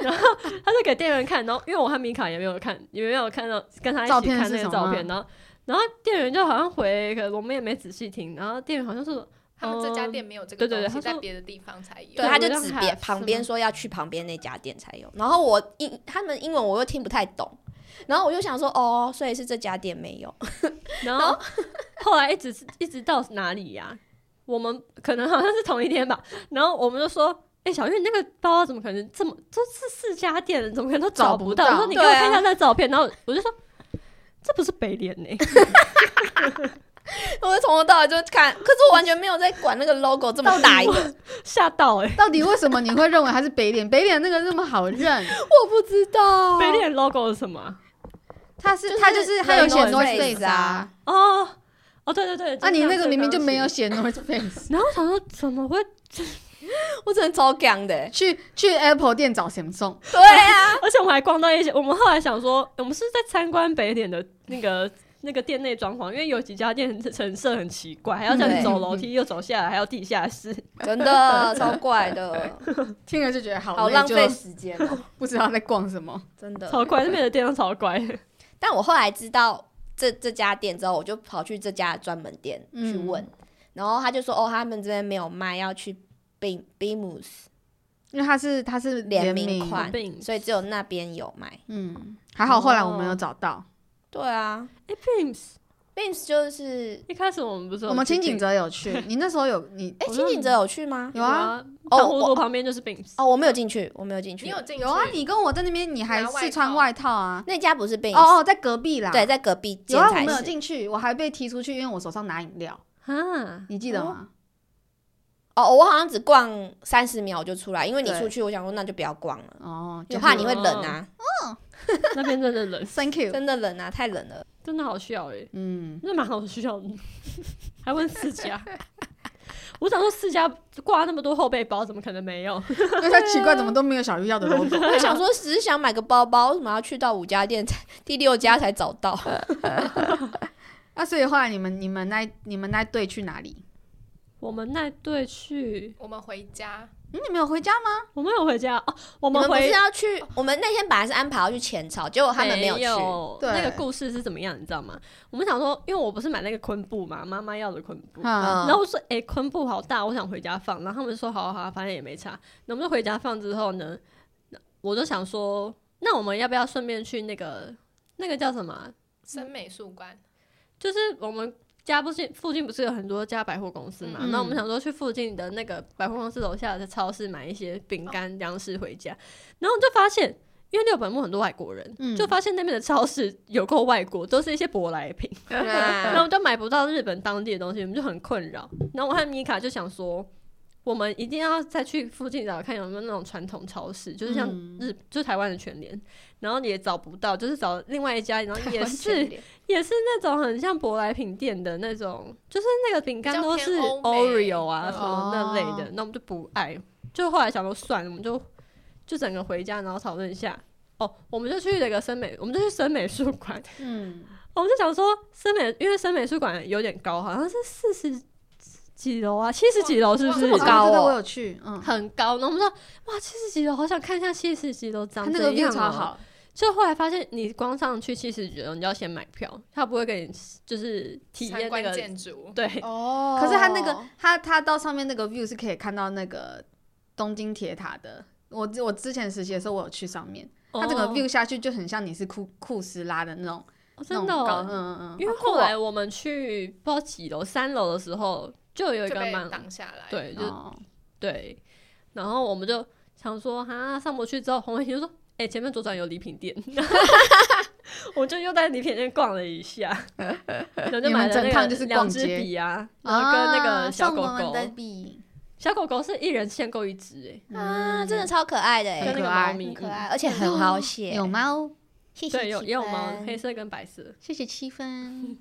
然后他就给店员看，然后因为我和米卡也没有看，也没有看到跟他一起看那个照片，然后然后店员就好像回，可我们也没仔细听，然后店员好像是说。他们这家哦店没有这个东西，对对他说在别的地方才有。对，他就指别旁边说要去旁边那家店才有。然后我英他们英文我又听不太懂，然后我就想说哦，所以是这家店没有。然后 后来一直是一直到哪里呀、我们可能好像是同一天吧。然后我们就说：“哎、小月，你那个包怎么可能这么？这是四家店，怎么可能都找不到？”找不到我说：“你给我看一下那照片。然后我就说：“这不是北脸呢、我从头到尾就看，可是我完全没有在管那个 logo 这么大一个，吓到哎、到底为什么你会认为它是北脸？北脸那个那么好认，我不知道。北脸 logo 是什么啊？它是就是它就是它有写 North North Face 啊，哦哦，对对对，啊你那个明明就没有有。写 North Face，然后我想说怎么会？我真的超强的欸。去去 Apple 店找 Samsung，对啊，而且我们还逛到一些，我们后来想说，我们是在参观北点的那个 那个店内装潢，因为有几家店成色很奇怪，还要叫你走楼梯又走下来，还有地下室。真的超怪的，听了就觉得好好浪费时间哦，不知道在逛什么。真的。超怪，那边的店都超怪。但我后来知道这这家店之后，我就跑去这家专门店去嗯问，然后他就说哦，他们这边没有卖，要去 Beam Beamus 因为它是它是联名名款所以只有那边有卖。嗯，还好后来我们有找到，对啊哎，Beams，，Beams 就是一开始我们不是我们去清景泽有去，你那时候有你清景泽有去吗？有啊啊，哦我旁边就是 Beams，哦，我没有进去，我没有进去。你有进去？有啊，你跟我在那边，你还试穿外套啊？那家不是 Beams，哦哦，在隔壁啦。对，在隔壁有啊，我没有。进去，我还被踢出去，因为我手上拿饮料，啊，你记得吗？哦，我好像只逛三十秒我就出来，因为你对出去，我想说那就不要逛了，哦，就怕你会冷啊，那边真的冷，Thank you。真的冷啊，太冷了。真的好笑哎，嗯，那蛮好笑的，还问四家。我想说四家挂那么多后背包，怎么可能没有？那他奇怪，怎么都没有小鱼要的 logo。我想说，只是想买个包包，为什么要去到五家店才第六家才找到？啊，所以后来你们你们那你们那队去哪里？我们那队去，我们回家，嗯，你们有回家吗？我们有回家哦，我你们不是要去？我们那天本来是安排要去浅草，结果他们没有去。对那个故事是怎么样，你知道吗？我们想说，因为我不是买那个昆布嘛，妈妈要的昆布。然后我说：“哎、昆布好大，我想回家放。”然后他们说：“好好好啊，反正也没差。”那我们就回家放之后呢，那我就想说，那我们要不要顺便去那个那个叫什么啊？生美术馆，就是我们家附近附近不是有很多家百货公司嘛？嗯那、我们想说去附近的那个百货公司楼下的超市买一些饼干、粮食回家，然后就发现。因为六本木很多外国人，嗯就发现那边的超市有够外国，都是一些舶来品，然后我啊们就买不到日本当地的东西，我们就很困扰。然后我和米卡就想说，我们一定要再去附近找看有没有那种传统超市，就是像嗯日，就台湾的全联，然后也找不到，就是找另外一家，然后也是也是那种很像舶来品店的那种，就是那个饼干都是 Oreo 啊嗯什么那类哦的，那我们就不爱。就后来想说算了，我们就就整个回家，然后讨论一下。哦，我们就去那个森美，我们就去森美术馆。嗯，我们就想说森美，因为森美术馆有点高，好像是四十几楼啊，七十几楼是不是这？么高啊对我有去，嗯，很高。然后我们说哇，七十几楼，好想看一下七十几楼长它那个怎样 view 超哦好，就后来发现，你光上去七十几楼，你就要先买票，他不会给你就是体验那个建筑，对。哦可是他那个他他到上面那个 view 是可以看到那个东京铁塔的。我我之前实习的时候，我有去上面，它整个哦 view 下去就很像你是库库斯拉的那种，哦那真的哦、种高，嗯嗯嗯，因为后来我们去不知道几楼，三楼的时候就有一个蛮挡下来。对，就、哦对，然后我们就想说，哈，上不去之后，红伟霆就说，哎、前面左转有礼品店，我就又在礼品店逛了一下，然后就买了那个两支笔啊，然后跟那个小狗狗，小狗狗是一人限购一只、哎，啊，真的超可爱的跟很可爱个猫咪很可爱，而且很好写。有猫，谢谢对，有也有猫，黑色跟白色。谢谢七分。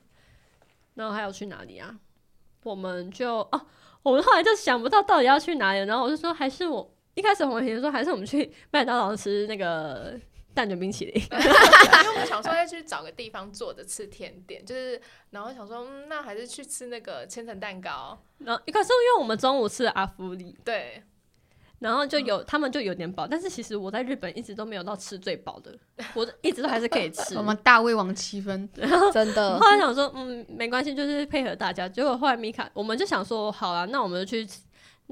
然后还有去哪里啊？我们就哦，我们后来就想不到到底要去哪里，然后我就说还是我一开始洪伟霆说还是我们去麦当劳吃那个蛋卷冰淇淋，因为我们想说要去找个地方坐着吃甜点，就是然后想说，嗯，那还是去吃那个千层蛋糕。然后一开始因为我们中午吃了阿芙丽，对，然后就有、他们就有点饱，但是其实我在日本一直都没有到吃最饱的，我一直都还是可以吃。我们大胃王七分，真的后来想说，嗯，没关系，就是配合大家。结果后来米卡，我们就想说，好了，那我们就去吃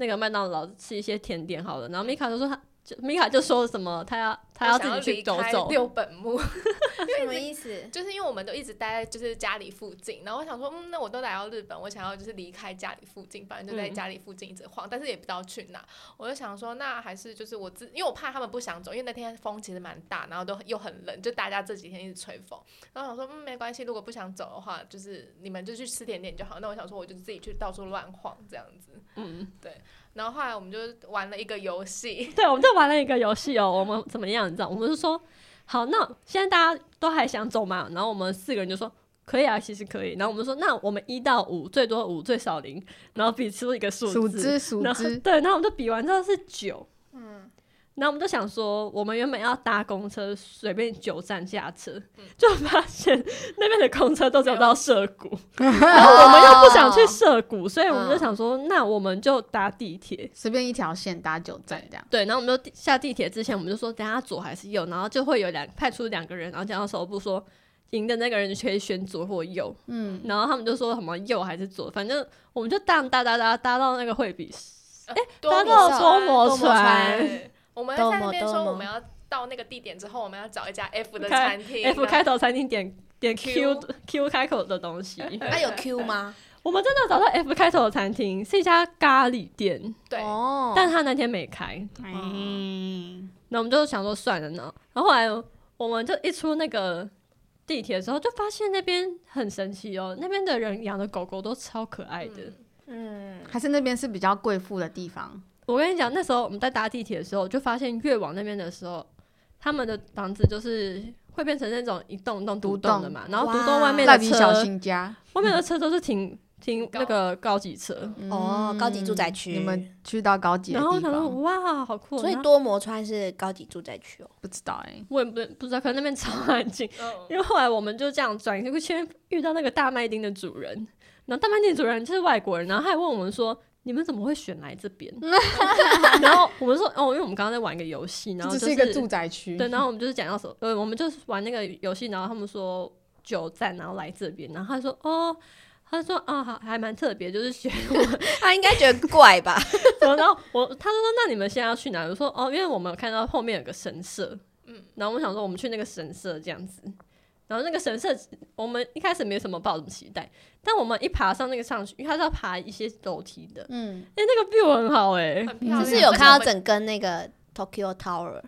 那个麦当劳吃一些甜点好了。然后米卡就说他，就米卡就说什么，他要他要自己去离开走走。六本木，什么意思？就是因为我们都一直待在就是家里附近，然后我想说，嗯，那我都来到日本，我想要就是离开家里附近，反正就在嗯家里附近一直晃，但是也不知道去哪。我就想说，那还是就是我自，因为我怕他们不想走，因为那天风其实蛮大，然后都又很冷，就大家这几天一直吹风。然后我想说，嗯，没关系，如果不想走的话，就是你们就去吃甜点就好。那我想说，我就自己去到处乱晃这样子。嗯，然后后来我们就玩了一个游戏，对，我们就玩了一个游戏哦。我们怎么样？你知道？我们就说，好，那现在大家都还想走嘛？然后我们四个人就说。可以啊，其实可以。然后我们说，那我们一到五，最多五，最少零，然后比出一个数字。数字数对，然后我们就比完之后是九，嗯，然后我们就想说，我们原本要搭公车，随便九站下车，就发现那边的公车都走到涩谷，然后我们又不想去涩谷，所以我们就想说，那我们就搭地铁。随便一条线搭九站这样。对，然后我们就下地铁之前，我们就说等下左还是右，然后就会有两派出两个人，然后讲到手部说，赢的那个人就可以选左或右，嗯，然后他们就说什么右还是左，反正我们就搭搭搭搭搭到那个惠比寿，哎，搭到多摩多摩船船，对，我们在那边说我们要到那个地点之后，我们要找一家 F 的餐厅 F 开头餐厅点点 Q Q 开口的东西。那有 Q 吗？我们真的找到 F 开头的餐厅，是一家咖喱店，对，哦，但他那天没开。嗯，那我们就想说算了呢，然后后来我们就一出那个地铁的时候，就发现那边很神奇哦，那边的人养的狗狗都超可爱的。嗯。嗯，还是那边是比较贵妇的地方，我跟你讲，那时候我们在搭地铁的时候，就发现越往那边的时候，他们的房子就是会变成那种一栋一栋独栋的嘛，然后独栋外面的车，新家。外面的车都是停停那个高级车。哦嗯高级住宅区你们去到高级的地然后我想说，哇，好酷哦！所以多摩川是高级住宅区哦。不知道哎，我也不不知道，可能那边超安静。嗯因为后来我们就这样转一个圈，遇到那个大麦町的主人，然后大麦町主人就是外国人，然后他还问我们说：“你们怎么会选来这边？” 然后我们说：“哦，因为我们刚刚在玩一个游戏，然后就是这一个住宅区。对，然后我们就是讲到什么，呃，我们就是玩那个游戏，然后他们说九站，然后来这边，然后他说：“哦。”他说啊，好，还蛮特别，就是选我 他应该觉得怪吧？然后我他就说那你们现在要去哪？我说哦，因为我们有看到后面有个神社，嗯，然后我们想说我们去那个神社这样子。然后那个神社，我们一开始没什么抱什么期待，但我们一爬上那个上去，因为它是要爬一些楼梯的，嗯，哎、那个 view 很好哎、很漂亮。就是有看到整根那个 Tokyo Tower。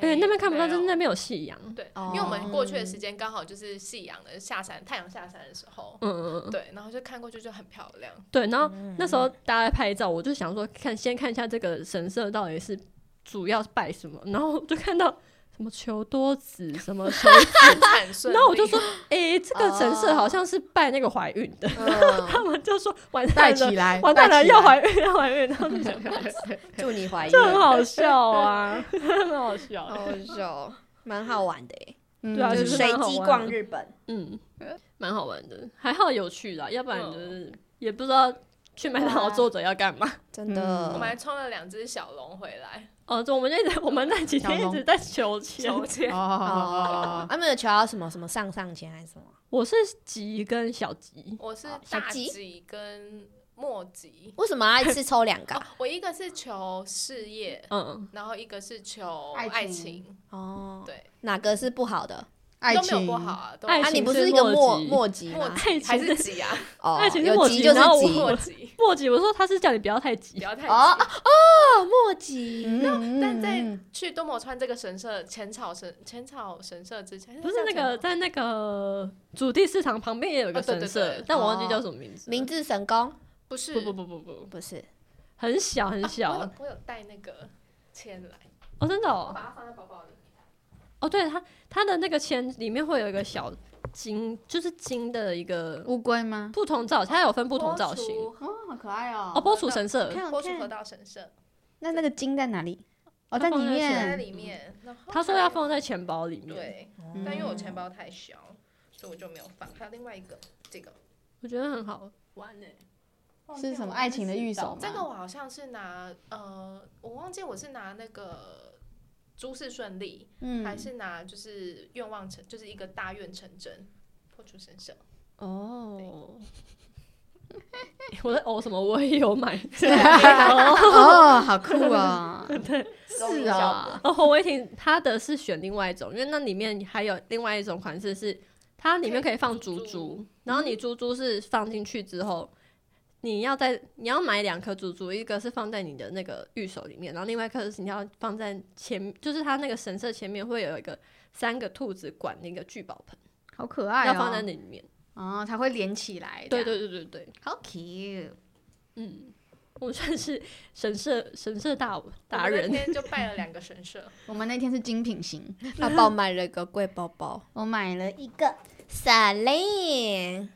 哎、那边看不到，就是那边有夕阳，对，哦因为我们过去的时间刚好就是夕阳的下山，太阳下山的时候，嗯嗯嗯，对，然后就看过去就很漂亮。对。然后那时候大家拍照，我就想说看先看一下这个神社到底是主要是拜什么，然后就看到什么求多子，什么求产顺利，然后我就说，哎、这个神社好像是拜那个怀孕的，嗯，他们就说完带蛋了，起来，完蛋了，带起来要怀孕，要怀孕，他们讲祝你怀孕。这很好笑啊，很好笑。好笑，蛮好玩的耶。嗯对啊就就是是随机逛日本。嗯，蛮好玩的，还好有趣啦，要不然就是也不知道去麦当劳坐着要干嘛。真的，我们还冲了两只小龙回来，哦，就我们就一直我们那几天一直在求签，求签。哦哦，，他们有求到什么什么上上签还是什么？我是吉跟小吉，我是大吉跟末吉。为什么要一次抽两个 我一个是求事业，嗯，然后一个是求爱情，哦，对，哪个是不好的？爱都没有情不好啊，都爱啊，情是你不一个末吉末末吉末吗？爱吉还是吉啊，哦 爱情，是有末吉吉就是然后我吉末吉，莫吉，我说他是叫你不要太急。不，要太哦急。哦，末吉。嗯但在嗯去多摩川这个神社浅草神浅草神社之前，不是那个在那个主题市场旁边也有一个哦对对神社，对但我忘记叫什么名字了。明治神宫？不是。不不不不不，不。是。很小很啊小我有我有带那个签来，哦，真的我哦把它放在包包里。哦，对它它的那个签里面会有一个小金，就是金的一个乌龟吗？不同造，它有分不同造型。波哦，好可爱哦哦，波楚神社，看看出波楚河道神社那那个金在哪里？哦，在里它放在。里面。他说要放在钱包里面，对，但因为我钱包太小，所以我就没有放。还有另外一个，这个我觉得很好玩诶。是什么爱情的御守吗？这个我好像是拿呃，我忘记我是拿那个诸事顺利，嗯。还是拿就是愿望成，就是一个大愿成真。破除神社，哦，我在哦什么？我也有买，哦，好酷啊！对，是啊，哦，侯伟霆他的是选另外一种，因为那里面还有另外一种款式是，它里面可以放珠可以放珠珠，然后你珠珠是放进去之后，你要在你要买两颗珠珠，一个是放在你的那个玉手里面，然后另外一颗是你要放在前，就是它那个神社前面会有一个三个兔子管那个聚宝盆，好可爱哦！要放在那里面。哦，才会连起来。对，对对对对，好 cute。嗯，我算是神社神社大达我们人那。天就拜了两个神社，我们那天是精品型，他帮我买了个贵包包，我买了一个。Celine，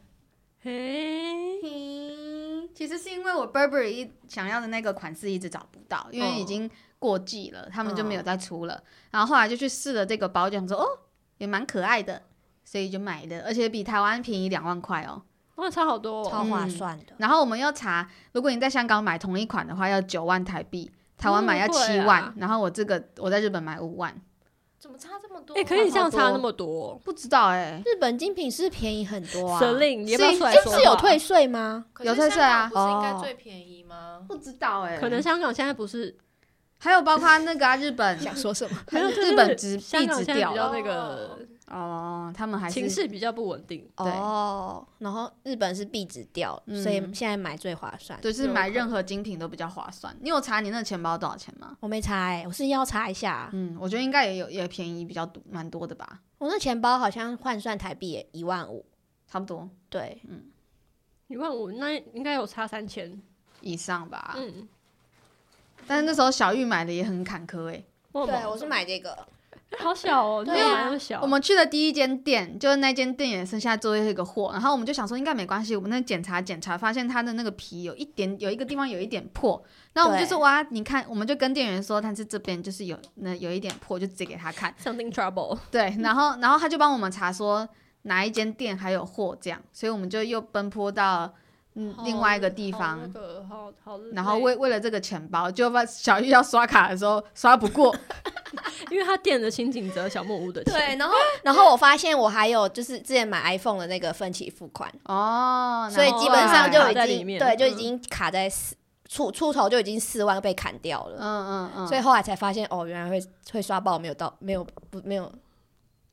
嘿，其实是因为我 Burberry 一想要的那个款式一直找不到，因为已经过季了，他们就没有再出了。然后后来就去试了这个包，就想说哦，也蛮可爱的，所以就买的，而且比台湾便宜两万块哦。哇，差好多、哦超哦。划算的。然后我们要查，如果你在香港买同一款的话，要九万台币，台湾买要七万，然后我这个我在日本买五万，怎么差这么多？哎，可以这样差那么多？不知道哎，日本精品是便宜很多啊。神令，你要不要出来说是有退税吗？有退税啊香港不是应该哦最便宜吗？不知道哎，可能香港现在不是还有包括那个啊，日本 想说什么？还有，日本直香港币值掉了现在比较那个哦，他们还情是势比较不稳定。对哦，然后日本是币值掉，嗯所以现在买最划算。就是买任何精品都比较划算。你有查你那钱包多少钱吗？我没查哎、我是要查一下。嗯，我觉得应该也有也便宜比较多，蛮多的吧，我那钱包好像换算台币也一万五，差不多对，嗯一万五，那应该有差三千。以上吧。嗯，但是那时候小玉买的也很坎坷哎、对，我是买这个，好小哦，对啊。小。我们去的第一间店，就是那间店也剩下最后一个货，然后我们就想说应该没关系，我们那检查检查，发现它的那个皮有一点有一个地方有一点破，然后我们就对。说哇，你看，我们就跟店员说，但是这边就是有那有一点破，就直接给他看，something trouble，对，然后然后他就帮我们查说哪一间店还有货这样，所以我们就又奔波到嗯另外一个地方。那。个好好累，然后为为了这个钱包，就把小玉要刷卡的时候刷不过，因为他垫了清景泽小木屋的钱，对，然后然后我发现我还有就是之前买 iPhone 的那个分期付款，哦，所以基本上就已经对，就已嗯。经卡在四出出头就已经四万被砍掉了。嗯嗯嗯，所以后来才发现，哦，原来会会刷爆，没有到，没有不没有，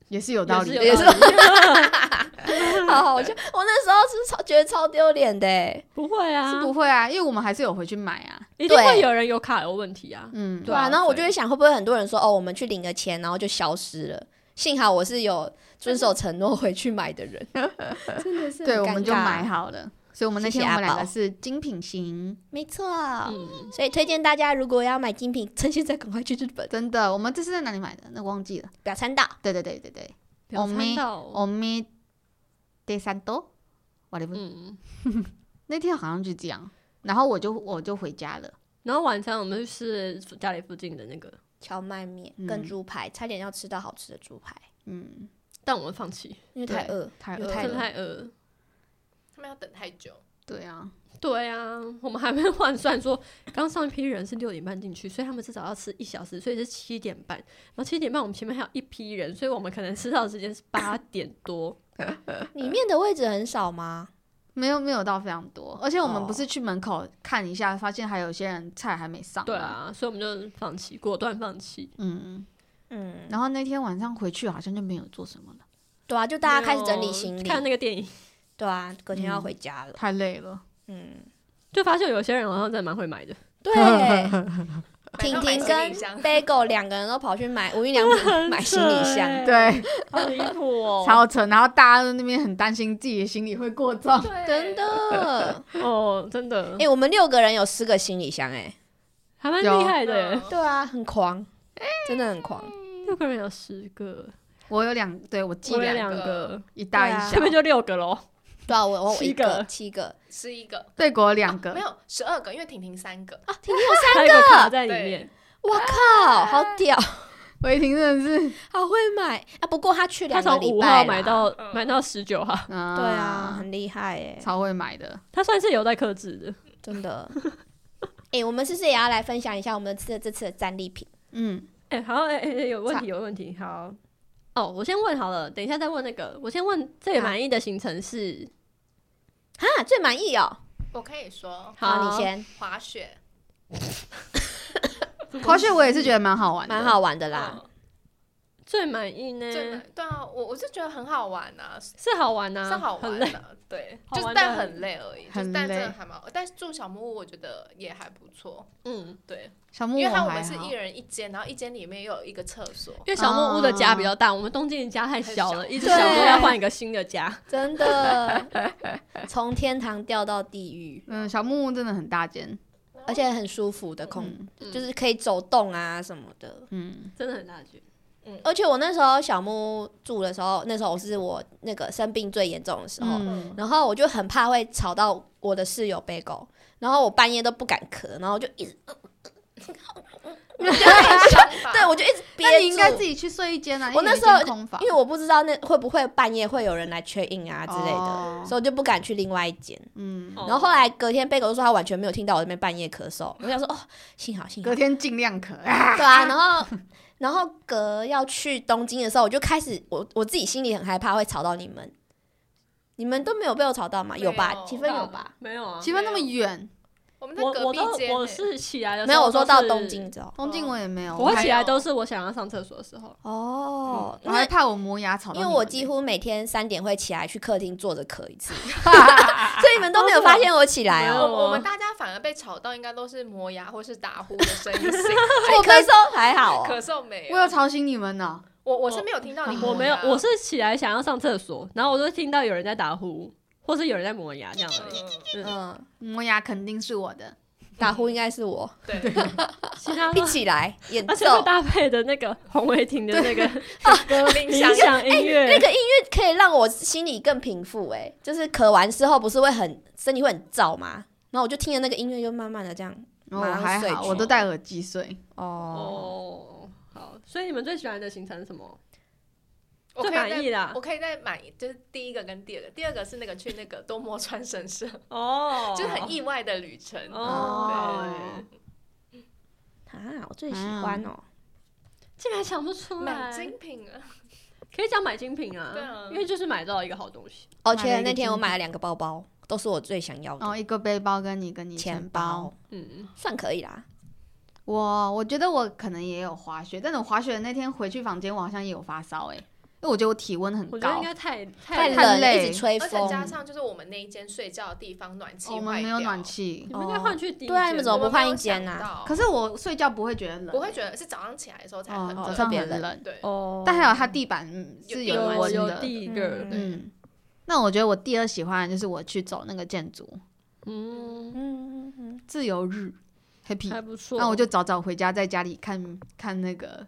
也是有道理的，也是也是有道理 好好笑。我那时候是超觉得超丢脸的欸，不会啊，是不会啊，因为我们还是有回去买啊。一定会有人有卡有问题啊。嗯，对啊。然后我就会想，会不会很多人说，哦，我们去领个钱，然后就消失了。幸好我是有遵守承诺回去买的人，真的是对，我们就买，好了。所以我们那天我们两个是精品型，没错。嗯，所以推荐大家，如果要买精品，趁现在赶快去日本，真的。我们这是在哪里买的？那忘记了。表参道。对对对对对，不要我没参道，我们第三多，whatever。嗯。那天好像就这样，然后我就我就回家了。然后晚餐我们是家里附近的那个，荞麦面嗯跟猪排，差点要吃到好吃的猪排，嗯，但我们放弃，因为太饿，太饿太饿。他们要等太久，对啊，对啊，我们还没换算说，刚上一批人是六点半进去，所以他们至少要吃一小时，所以是七点半。然后七点半我们前面还有一批人，所以我们可能吃到的时间是八点多。里面的位置很少吗？没有没有到非常多，而且我们哦不是去门口看一下，发现还有些人菜还没上。对，啊，所以我们就放弃，果断放弃。嗯，嗯，然后那天晚上回去好像就没有做什么了，对啊，就大家开始整理行李，看那个电影，对啊，隔天要嗯回家了。太累了。嗯，就发现有些人好像真的蛮会买的。对，婷婷跟 Bagel 两个人都跑去买无印良品 买行李箱，对，好离谱哦！超扯。然后大家都那边很担心自己的行李会过重。真的。哦，真的哎、，我们六个人有四个行李箱、哎，还蛮有厉害的耶。对啊，很狂，真的很狂。六个人有十个，我有两，对我记我有两个，一大一小这。边就六个喽。对啊，我我七一个个七个，十一个，对国两个没，有十二个，因为婷婷三个，啊，婷婷有三个卡在里面。我靠，好屌，维婷真的是，好会买啊！不过他去他两个从五号礼拜啦买到嗯买到十九号，啊对啊，，很厉害哎、超会买的。他算是有在克制的。真的。哎、我们是不是也要来分享一下我们吃的这次的战利品？嗯，哎、好，哎、哎、有问题，有问题，好。哦，我先问好了，等一下再问那个。我先问最满意的行程是，哈，最满意哦。我可以说好，好你先，滑雪，滑雪我也是觉得蛮好玩的，蛮好玩的啦。嗯最满意呢？最满对啊，我我是觉得很好玩呐，是好玩呐、是好。玩的，对，就是但很很累而已，就很是但真的还蛮，但是住小木屋我觉得也还不错，嗯，对，小木屋因为它我们是一人一间，然后一间里面又有一个厕所，因为小木屋的家比较大，我们东京的家太小了，小。一直想说要换一个新的家。真的，从天堂掉到地狱，嗯，小木屋真的很大间，而且很舒服的空，就是可以走动啊什么的。嗯，真的很大间。而且我那时候小木住的时候，那时候是我那个生病最严重的时候，嗯。然后我就很怕会吵到我的室友贝狗，然后我半夜都不敢咳，然后就一直，对。我就一直憋住。那你应该自己去睡一间啊，我那时候空房，因为我不知道那会不会半夜会有人来 check in 啊之类的，哦。所以我就不敢去另外一间。嗯，然然后后来隔天贝狗就说他完全没有听到我这边半夜咳嗽，我想说哦，幸好幸好隔，天尽量咳啊，对啊，然后然后隔要去东京的时候，我就开始我我自己心里很害怕会吵到你们。你们都没有被我吵到吗？没有吧？有积分有吧？没有啊，积分那么远，我们在我我隔壁间欸，都我是起来的时候没有，我说都是到东京之后。东京我也没有，我会还起来都是我想要上厕所的时候。哦，因我还为怕我磨牙吵到你们欸，因为我几乎每天三点会起来去客厅坐着咳一次，所以你们都没有发现我起来。我我们大家反而被吵到，应该都是磨牙或是打呼的声音，我咳嗽还好哦。咳嗽没我有吵醒你们呢。我我是没有听到你我没有，我是起来想要上厕所，然后我就听到有人在打呼，或是有人在磨牙这样而已。嗯嗯，磨牙肯定是我的，打呼应该是我，对，其他一起来演而且奏。搭配的那个洪伟霆的那个 冥想音乐，那个音乐可以让我心里更平复，哎，就是咳完之后不是会很身体会很燥吗？然后我就听着那个音乐，就慢慢的这样。然后我还好，我都戴耳机睡。哦，哦，好，所以你们最喜欢的行程是什么？最我可以再满意啦我。可以再满意，就是第一个跟第二个，第二个是那个去那个多摩川神社，哦，就是很意外的旅程。哦，啊，我最喜欢哦。竟然想不出来。买，精品啊，可以讲买精品啊，对啊。因为就是买到一个好东西。而且那天我买了两个包包，都是我最想要的。哦，一个背包跟你跟你钱包。包。，嗯，算可以啦。我我觉得我可能也有滑雪，但是我滑雪的那天回去房间，我好像也有发烧哎、因为我觉得我体温很高。我觉得应。该太太太冷，累。一直吹而且加。上就是我们那一间睡觉的地方暖气哦我们没有暖，气。你，们应该换去第一对你们怎么不换一间啊可是我睡觉不会觉得冷，不会觉得是早上起来的时候才哦很冷，特别冷。对，哦，但还有它地板是有温的。第一个，嗯。嗯，那我觉得我第二喜欢的就是我去走那个建筑。嗯，嗯嗯。自由日，happy。还。不错。那我就早早回家，在家里看看那个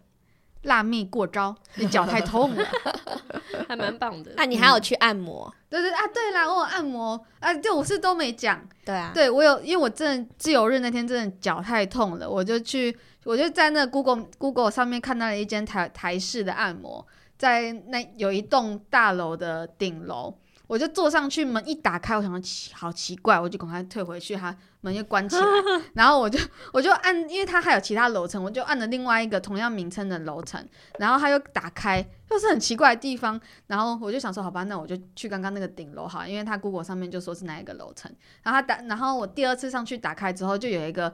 辣妹过招，你脚太痛了。还蛮棒的。那你还有去按摩？对对啊，对啦，我有按摩啊，对，我是都没讲。对啊，对我有，因为我真的自由日那天真的脚太痛了，我就去，我就在那 Google Google 上面看到了一间台台式的按摩，在那有一栋大楼的顶楼，我就坐上去，门一打开，我想到奇好奇怪，我就赶快退回去，它门又关起来，然后我就我就按，因为它还有其他楼层，我就按了另外一个同样名称的楼层，然后它又打开，又是很奇怪的地方，然后我就想说，好吧，那我就去刚刚那个顶楼好，因为它 Google 上面就说是哪一个楼层。然后他打，然后我第二次上去打开之后，就有一个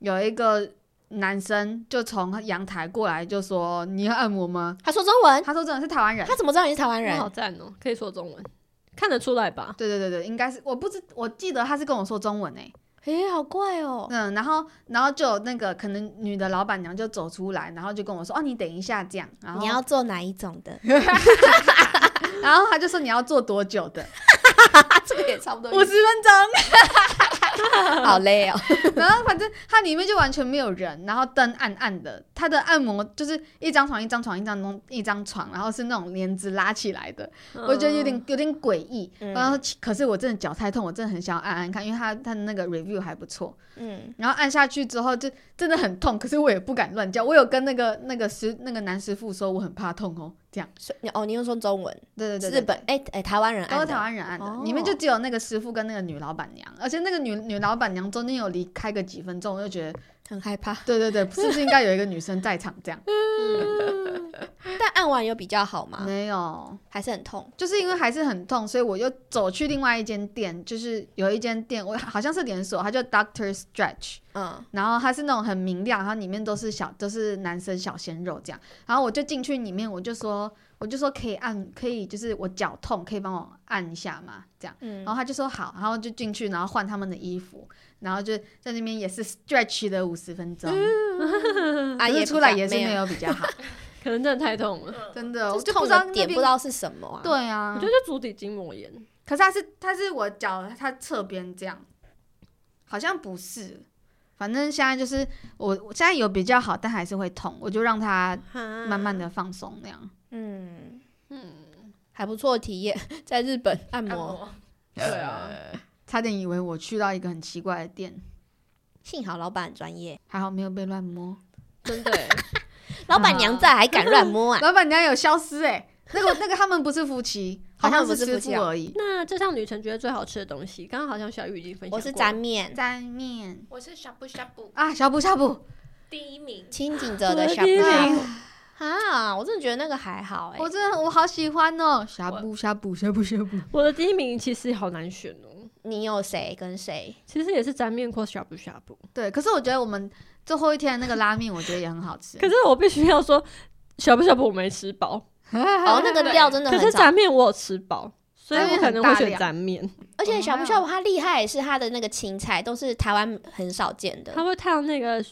有一个男生就从阳台过来，就说你要按摩吗？他说中文，他说中文是台湾人他，怎么知道你是台湾人？好赞哦，可以说中文，看得出来吧？对对对对，应该是我不知，我记得他是跟我说中文诶、诶，好怪哦。嗯，然后然后就有那个可能女的老板娘就走出来，然后就跟我说哦，你等一下这样，然后你要做哪一种的？然后他就说你要做多久的？这个也差不多五十分钟。好累哦。然后反正它里面就完全没有人，然后灯暗暗的，它的按摩就是一张床一张床一张床一张床，然后是那种帘子拉起来的，我觉得有点有点诡异。嗯然后可是我真的脚太痛，我真的很想要按按看，因为它它的那个 review 还不错。嗯，然后按下去之后就真的很痛，可是我也不敢乱叫。我有跟那个那个师那个男师傅说我很怕痛哦，这样。所以哦，你又说中文，对对对对日本哎哎，台湾人按的。都是台湾人按的，哦。里面就只有那个师傅跟那个女老板娘，而且那个女女老板娘中间有离开个几分钟，我就觉得，很害怕。对对对，是不是应该有一个女生在场这样？但按完有比较好吗？没有，还是很痛？就是因为还是很痛，所以我又走去另外一间店，就是有一间店，我好像是连锁，它叫 Doctor Stretch，嗯，然后它是那种很明亮，然后里面都是小都是男生小鲜肉这样，然后我就进去里面，我就说我就说可以按，可以就是我脚痛，可以帮我按一下嘛，这样。嗯然后他就说好，然后就进去，然后换他们的衣服，然后就在那边也是 stretch 了五十分钟，啊，可也出来也是没没有比较好，可能真的太痛了。真的，我就不知道那边的点不知道是什么啊。，对啊，我觉得就足底筋膜炎，可是他是他是我脚他侧边这样，好像不是，反正现在就是我我现在有比较好，但还是会痛，我就让它慢慢的放松那样。嗯，嗯，还不错的体验，在日本按摩，按摩。对啊，差点以为我去到一个很奇怪的店，幸好老板很专业，还好没有被乱摸。真的。欸。老板娘在还敢乱摸啊？老板娘有消失哎、那个那个他们不是夫妻，好像不是师夫妻哦傅而已。那这趟旅程觉得最好吃的东西，刚刚好像小雨已经分享了。我是沾面，沾面我是小布小布，啊，小布小布，第一名，清景泽的我的呷哺呷第一名。哺啊，我真的觉得那个还好哎、我真的我好喜欢哦，呷哺呷哺呷哺呷哺。我的第一名其实好难选哦，你有谁跟谁？其实也是沾面或呷哺呷哺。对，可是我觉得我们最后一天的那个拉面，我觉得也很好吃。可是我必须要说，呷哺呷哺我没吃饱，哦，那个料真的可很可，是沾面我有吃饱，所以我可能会选沾面。而且哦小不小它厉害的是它的那个青菜都是台湾很少见的它，会烫那个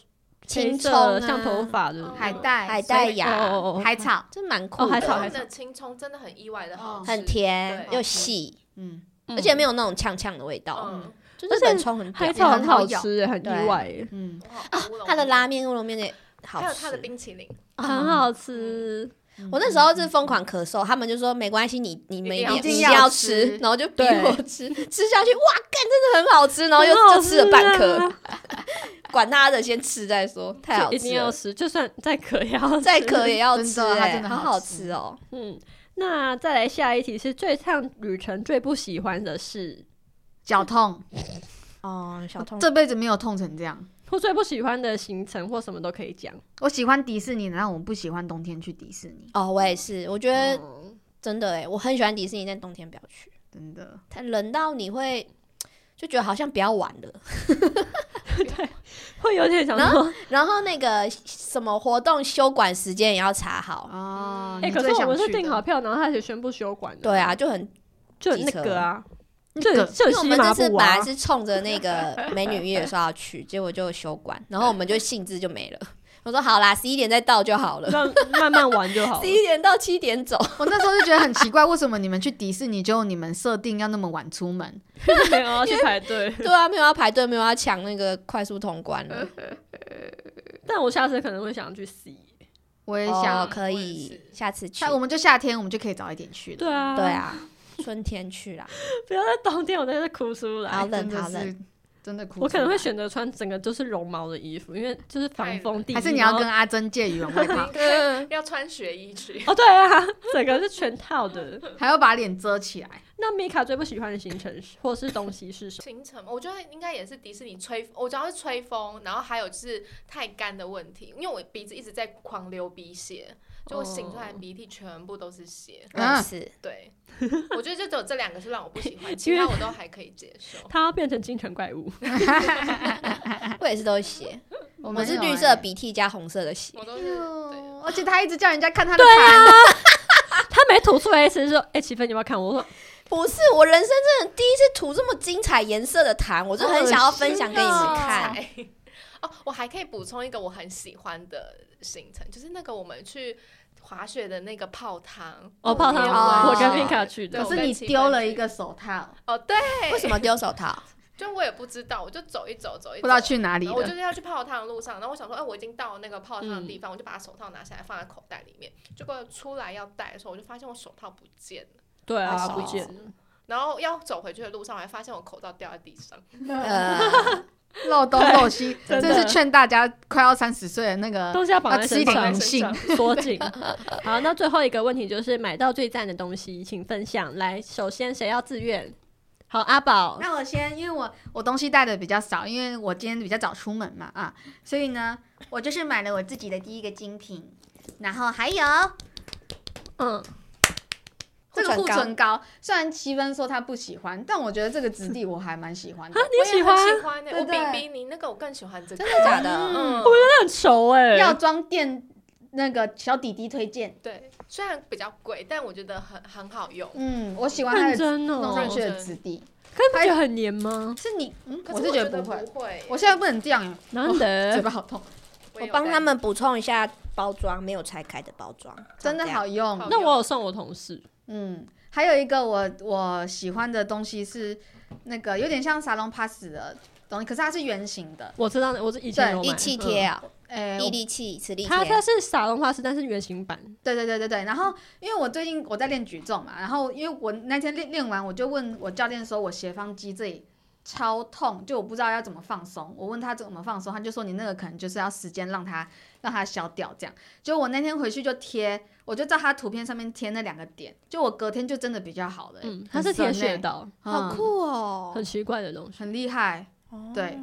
青葱啊像头发的哦海带、海带芽海草，真蛮酷的，哦海草海他们的青葱真的很意外的好吃，很甜对又细，嗯，嗯。而且没有那种呛呛的味道，嗯，就是本葱很屌海。草很好也很好吃耶，很意对外耶，嗯，哇乌龙它的拉面，面乌龙面也好吃，还有它的冰淇淋，很好吃。我那时候是疯狂咳嗽，他们就说没关系，你你们一定要一定吃要吃，然后就逼我吃，吃下去，哇，干真的很好吃，然后又就吃了半颗，啊管他的，先吃再说，太好吃了，定要吃，就算再渴也要吃。再渴也要真吃，它真的好好好吃吃哦。嗯，那再来下一题是最趟旅程最不喜欢的是，脚痛，哦，小痛，这辈子没有痛成这样。或最不喜欢的行程或什么都可以讲。我喜欢迪士尼，然后我不喜欢冬天去迪士尼，哦，我也是，我觉得嗯真的哎，我很喜欢迪士尼，但冬天不要去，真的。它冷到你会就觉得好像不要玩了。对会有点想然说，然后那个什么活动休馆时间也要查好，哦，哎、可是我们是订好票，然后他也宣布休馆的，对啊，，就很就很那个啊，那个就就因为我们这次本来，是冲着那个美女月说要去，结果就休馆，然后我们就兴致就没了。我说好啦，十一点再到就好了，让慢慢玩就好了十。一点到七点走。我那时候就觉得很奇怪，为什么你们去迪士尼就你们设定要那么晚出门？没有要去排队，对啊，没有要排队，没有要抢那个快速通关了。但我下次可能会想去 C。我也哦，想，可以下次去下。我们就夏天，我们就可以早一点去了。对啊，对，啊，春天去啦。不要在冬天，我真的是哭出好来。真的冷好冷真的哭出来。我可能会选择穿整个就是绒毛的衣服，因为就是防风地。还是你要跟阿珍借羽绒外套，嗯，要穿雪衣去。哦，对啊，整个是全套的。还要把脸遮起来。那米卡最不喜欢的行程是或是东西是什么？行程，我觉得应该也是迪士尼吹，我主要是吹风，然后还有就是太干的问题，因为我鼻子一直在狂流鼻血，就我醒出来鼻涕全部都是血。我也是。对，我觉得就只有这两个是让我不喜欢，其他我都还可以接受。他要变成京城怪物。我也是都是血，我是绿色鼻涕加红色的血。我都是而且他一直叫人家看他的盘，他每吐出来一次就说：“哎、齐芬，你要不要看？”我说不是，我人生真的第一次涂这么精彩颜色的痰，我就很想要分享给你们看。菜哦，我还可以补充一个我很喜欢的行程，就是那个我们去滑雪的那个泡汤。哦，泡汤，啊我跟米卡去的。可是你丢了一个手套，哦，对，为什么丢手套？就我也不知道，我就走一走，走一走，不知道去哪里我就。是要去泡汤的路上，然后我想说，哎、我已经到那个泡汤的地方，我就把手套拿下来放在口袋里面。结果出来要戴的时候，我就发现我手套不见了。对啊，好不见了。然后要走回去的路上，我还发现我口罩掉在地上。呃，漏东漏西，这是劝大家快要三十岁的那个东西要绑在身上性。缩紧。好，那最后一个问题就是买到最赞的东西，请分享。来，首先谁要自愿？好，阿宝。那我先，因为我我东西带的比较少，因为我今天比较早出门嘛啊，所以呢，我就是买了我自己的第一个精品，然后还有嗯，这个护护唇唇膏，虽然七分说他不喜欢，但我觉得这个质地我还蛮喜欢的啊，。你喜欢？喜欢呢、我比比你那个我更喜欢这个。真的假的？嗯，很熟哎、药妆店那个小弟弟推荐，对，虽然比较贵，但我觉得很很好用。嗯，我喜欢它的。弄上去的质地。可是不觉得很黏吗？是你，嗯，可我是觉得不会，不会。我现在不能这样难得 嘴。巴好痛，我帮他们补充一下包装，没有拆开的包装，真的好用。好那我有送我同事，嗯，还有一个我我喜欢的东西是那个有点像沙龙 pass 的东西，可是它是圆形的。我知道，我是以前对有买一气贴啊，诶、毅我力气、磁力它它贴。是撒绒花式，但是圆形版。对对对对对。然后因为我最近我在练举重嘛，然后因为我那天练练完，我就问我教练说，我斜方肌这里超痛，就我不知道要怎么放松。我问他怎么放松，他就说你那个可能就是要时间让它让它消掉这样。就我那天回去就贴，我就照他图片上面贴那两个点，就我隔天就真的比较好了、欸。嗯，它是铁很神欸，血刀，好酷哦！很奇怪的东西。很厉害。哦。对。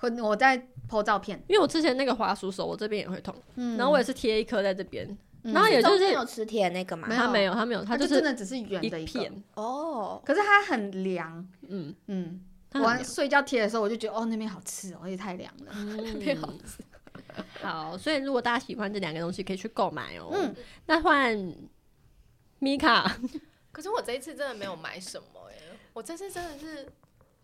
我我在 PO 照片，因为我之前那个滑鼠手，我这边也会痛，嗯。然后我也是贴一颗在这边，嗯。然后也就是有磁铁那个嘛没。有。它没有，它没有，它它就就是真的只是圆的一片，哦，可是它很凉，嗯，嗯。我睡觉贴的时候，我就觉得哦，那边好刺哦，也太凉了。那边好，所以如果大家喜欢这两个东西，可以去购买哦。嗯那换米卡，可是我这一次真的没有买什么哎、我这次真的是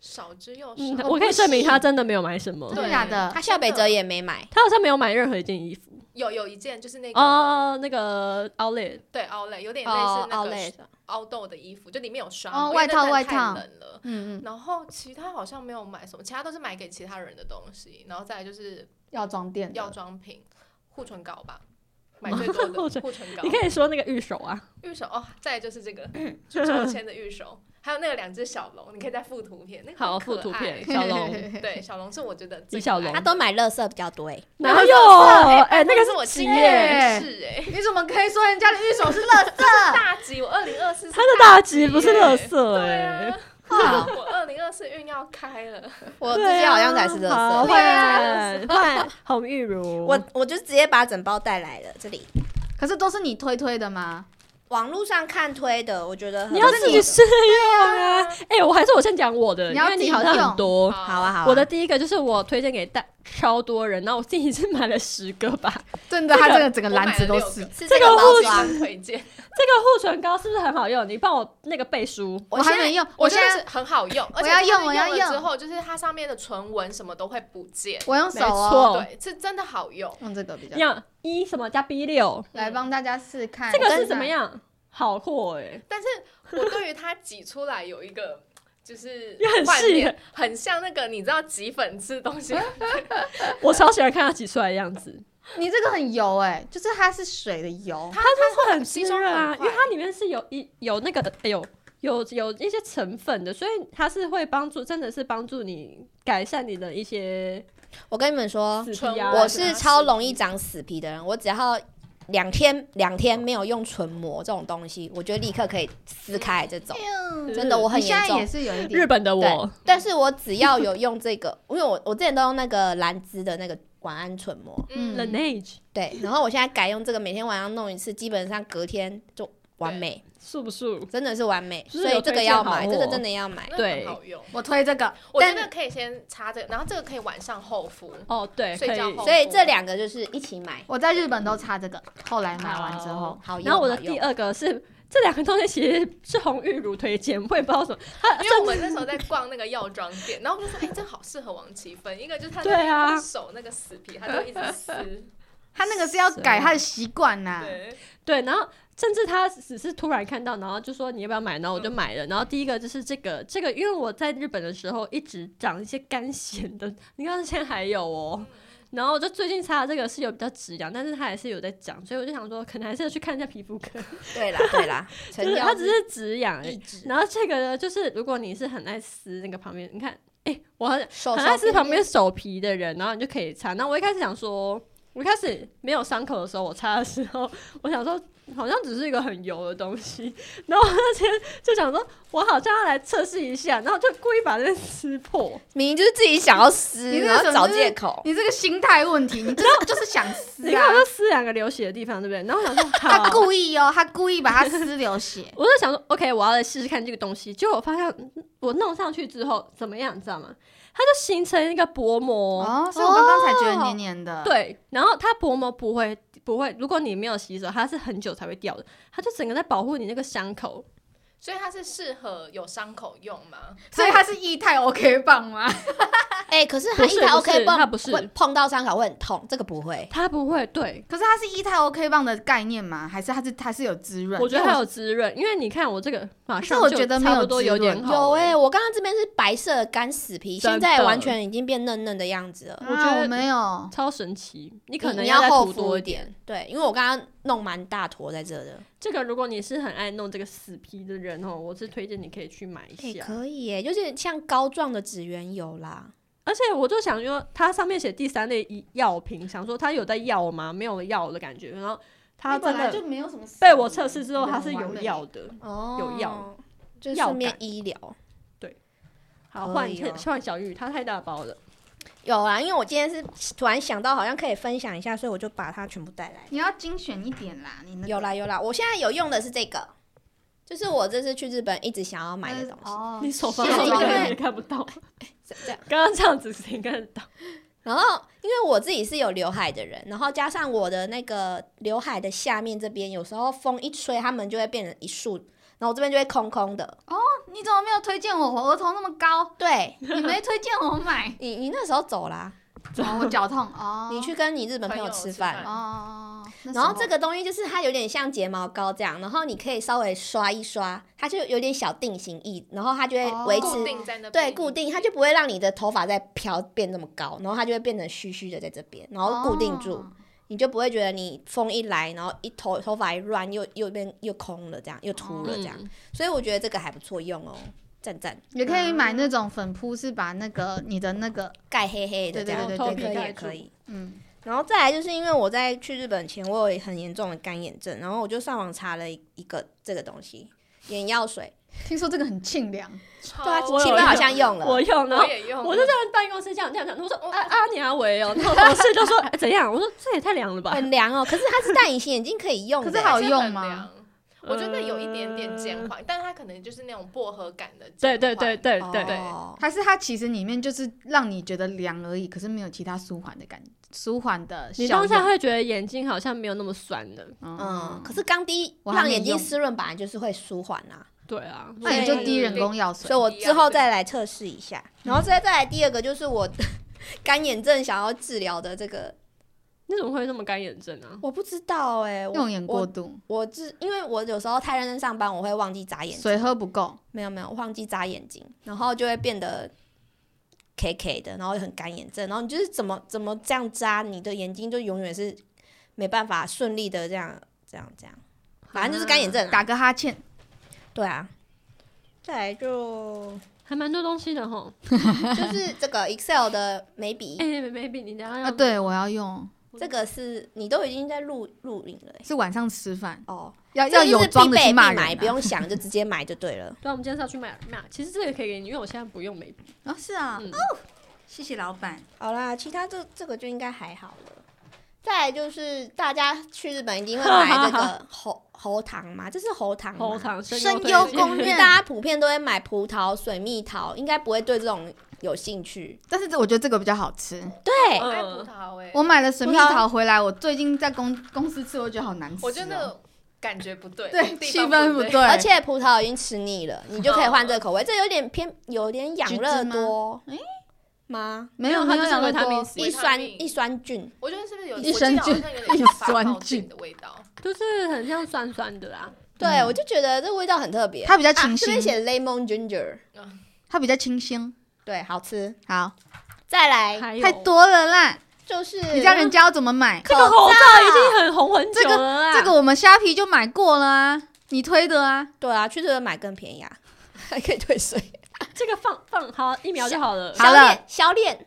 少之又少。嗯，我可以证明他真的没有买什么真，的对假的他？夏北泽也没买，他好像没有买任何一件衣服有有一件就是那个、哦。那个 Outlet 对奥莱有点类哦似，那个凹豆的衣服，就里面有刷哦毛因为外套外那真的太套冷了。嗯嗯，然后其他好像没有买什么，其他都是买给其他人的东西，然后再来就是药妆店的。药妆品、护唇膏吧，买最多的护唇膏。你可以说那个玉手啊，玉手哦，再来就是这个 抽签的玉手，还有那个两只小龙，你可以再附图片，那个好很可附图片，爱小龙。对，小龙是我觉得最李小龙。他都买乐色比较多哎。哪有？哎，那个是我是经耶是哎，你怎么可以说人家的玉手是垃圾？大吉，我二零二四他的大吉不是乐色对哎啊，，好 我二零二四运要开了，我之对啊前好像才是乐好色，换换红玉如，我我就直接把整包带来了。这里可是都是你推推的吗？网络上看推的，我觉得你要自己试用啊！啊哎，我还是我先讲我的，因你要自己为你好像很多。好啊好啊。我的第一个就是我推荐给大超多人，然后我自己是买了十个吧。真的，它这个整个篮子都是这个这个护唇，推荐，这个护唇膏是不是很好用？你帮我那个背书。我还没用，我我现在觉得是很好用，而且我要它用我要用之后，就是它上面的唇纹什么都会不见，我用手没哦，错对，是真的好用。用这个比较。要一什么加 B 六，来帮大家试看，这个是怎么样？好货哎、但是我对于它挤出来有一个就是也很幻细，很像那个你知道挤粉吃东西 我超喜欢看它挤出来的样子，你这个很油哎，就是它是水的油，它它会很吸收滋润啊，因为它里面是有一有那个的，哎呦。有有一些成分的，所以它是会帮助，真的是帮助你改善你的一些我跟你们说。我是超容易长死皮的人，我只要两天两天没有用唇膜这种东西，我觉得立刻可以撕开这种。真的我很严重。也是有一日，本的我，但是我只要有用这个，因为我 我之前都用那个兰芝的那个晚安唇膜，嗯。Laneige 对，然后我现在改用这个，每天晚上弄一次，基本上隔天就完美，素不素？真的是完美，所以这个要买，这个真的要买。对好用。我推这个，我觉但得可以先擦这个，然后这个可以晚上厚敷。哦，对，睡觉后所以这两个就是一起买，我在日本都擦这个，后来买完之后，好用。然后我的第二个是这两个东西其实是红玉乳推荐，我也不知道为什么，因为我们那时候在逛那个药妆店，然后我就说，哎、这好适合王奇芬。一个就是他对啊手那个死皮，他就一直撕。他那个是要改他的习惯呐。对，然后甚至他只是突然看到，然后就说你要不要买，然后我就买了。然后第一个就是这个，这个因为我在日本的时候一直长一些干癣的，你看现在还有哦。然后我就最近擦的这个是有比较止痒，但是它还是有在长，所以我就想说，可能还是要去看一下皮肤科，对啦对啦，就是它只是止痒而已。然后这个呢，就是如果你是很爱撕那个旁边，你看，哎、我很手很爱撕旁边手皮的人，然后你就可以擦。那我一开始想说，我一开始没有伤口的时候，我擦的时候，我想说好像只是一个很油的东西，然后我那天就想说，我好像要来测试一下，然后就故意把这撕破。明明就是自己想要撕，你这个然后找借口。你这个心态问题，你这个就是想撕你看，我啊就。撕两个流血的地方，对不对？然后我想说，他，故意哦，他故意把它撕流血。我就想说，OK，我要来试试看这个东西。结果我发现，嗯我弄上去之后怎么样，你知道吗？它就形成一个薄膜。哦，所以我刚刚才觉得黏黏的。，对，然后它薄膜不会不会，如果你没有洗手，它是很久才会掉的，它就整个在保护你那个伤口。所以它是适合有伤口用吗？所以它是液态 OK 棒吗？哎，可是它一台不是 OK 棒它棒不是碰到伤口会很痛，这个不会。它不会，对可是它是液态 OK 棒的概念吗？还是它是它是有滋润？我觉得它有滋润，因为你看我这个马上我就觉得没有差不多有点好有哎、了我刚刚这边是白色的干死皮，现在完全已经变嫩嫩的样子了。啊我觉得我没有。超神奇，你可能要厚涂多一敷一点，对，因为我刚刚弄蛮大坨在这的。这个如果你是很爱弄这个死皮的人哦，我是推荐你可以去买哎、一下。可以耶，就是像膏状的指缘油啦。而且我就想说，它上面写第三类医药品，想说它有在药吗？没有药的感觉。然后它真的没有什么被我测试之后，它是有药的。哦有药，就是药顺便医疗。对好，换 换小玉，它太大包了。有啊，因为我今天是突然想到，好像可以分享一下，所以我就把它全部带来。你要精选一点啦，你那个有啦有啦，我现在有用的是这个，就是我这次去日本一直想要买的东西。哦你手放在这个为也看不到，这这样。刚刚这样子谁看得到？然后，因为我自己是有刘海的人，然后加上我的那个刘海的下面这边，有时候风一吹，它们就会变成一束，然后我这边就会空空的。哦你怎么没有推荐我？我额头那么高，对你没推荐我买。你，你那时候走啦，哦，我脚痛哦。你去跟你日本朋友吃饭。哦，那然后时候这个东西就是它有点像睫毛膏这样，然后你可以稍微刷一刷，它就有点小定型液，然后它就会哦维持、固定在那边对固定，它就不会让你的头发再飘变那么高，然后它就会变成虚虚的在这边，然后固定住，哦你就不会觉得你风一来，然后一头头发一乱又又变又空了这样，又秃了这样，嗯。所以我觉得这个还不错用哦，赞赞，也可以买那种粉扑，是把那个你的那个盖黑黑的这样，对对对也可以。嗯，然后再来就是因为我在去日本前，我有很严重的干眼症，然后我就上网查了一一个这个东西，眼药水。听说这个很清凉，对啊，我有气氛好像用了。我用，然后我也用，我就在办公室这样这样讲，我说啊啊你阿伟哦，然后同事就说、哎怎样？我说这也太凉了吧。很凉哦，可是它是戴隐形眼镜可以用的。可是好用吗？我觉得有一点点减缓，但它可能就是那种薄荷感的对。对对对对对，哦还是它其实里面就是让你觉得凉而已，可是没有其他舒缓的感觉，舒缓的你。当下会觉得眼睛好像没有那么酸的。嗯，可是钢滴我还没让眼睛用湿润，本来就是会舒缓啊，对啊，那你就滴人工药水所以。我之后再来测试一下。然后再再来第二个就是我 干眼症想要治疗的这个，你怎么会那么干眼症啊？我不知道哎，我用眼过度，我是因为我有时候太认真上班，我会忘记眨眼睛，水喝不够，没有没有忘记眨眼睛，然后就会变得 K K 的，然后很干眼症，然后你就是怎么怎么这样眨，你的眼睛就永远是没办法顺利的这样这样这样，反正就是干眼症啊、打个哈欠。对啊，再来就还蛮多东西的吼。就是这个 Excel 的眉笔，哎、没没比你等一下要啊，对，我要用，这个是你都已经在录录影了欸、是晚上吃饭哦，要要有装备必去骂人、买，啊。不用想就直接买就对了。对啊，我们今天是要去买买，其实这个可以给你，因为我现在不用眉笔。哦，是啊，嗯，谢谢老板。好啦，其他这这个就应该还好了。再来就是大家去日本一定会买这个 喉喉糖嘛，这是喉糖吗喉，糖声声优推荐公认大家普遍都会买葡萄、水蜜桃，应该不会对这种有兴趣。但是这我觉得这个比较好吃。对，我爱葡嗯萄哎，我买了水蜜桃回来，我最近在公公司吃，我觉得好难吃、哦。我觉得感觉不对，对气。氛不对，而且葡萄已经吃腻了，你就可以换这个口味。这有点偏，有点养乐多吗？没有没有它就是没有养乐多，维他命 C 一酸一酸菌，我觉得是不是有益生菌我记得好像有点 酸菌的味道？就是很像酸酸的啦。对嗯我就觉得这味道很特别。它比较清新这边，写 lemon ginger，它比较清新。对，好吃。好，再来太多了啦！就是你叫人家要怎么买？这个口罩已经很红很久了啦。这个我们虾皮就买过了啊，你推的啊。对啊，去这边买更便宜啊，还可以退税。这个放放好一秒就好了。好了小脸，小脸，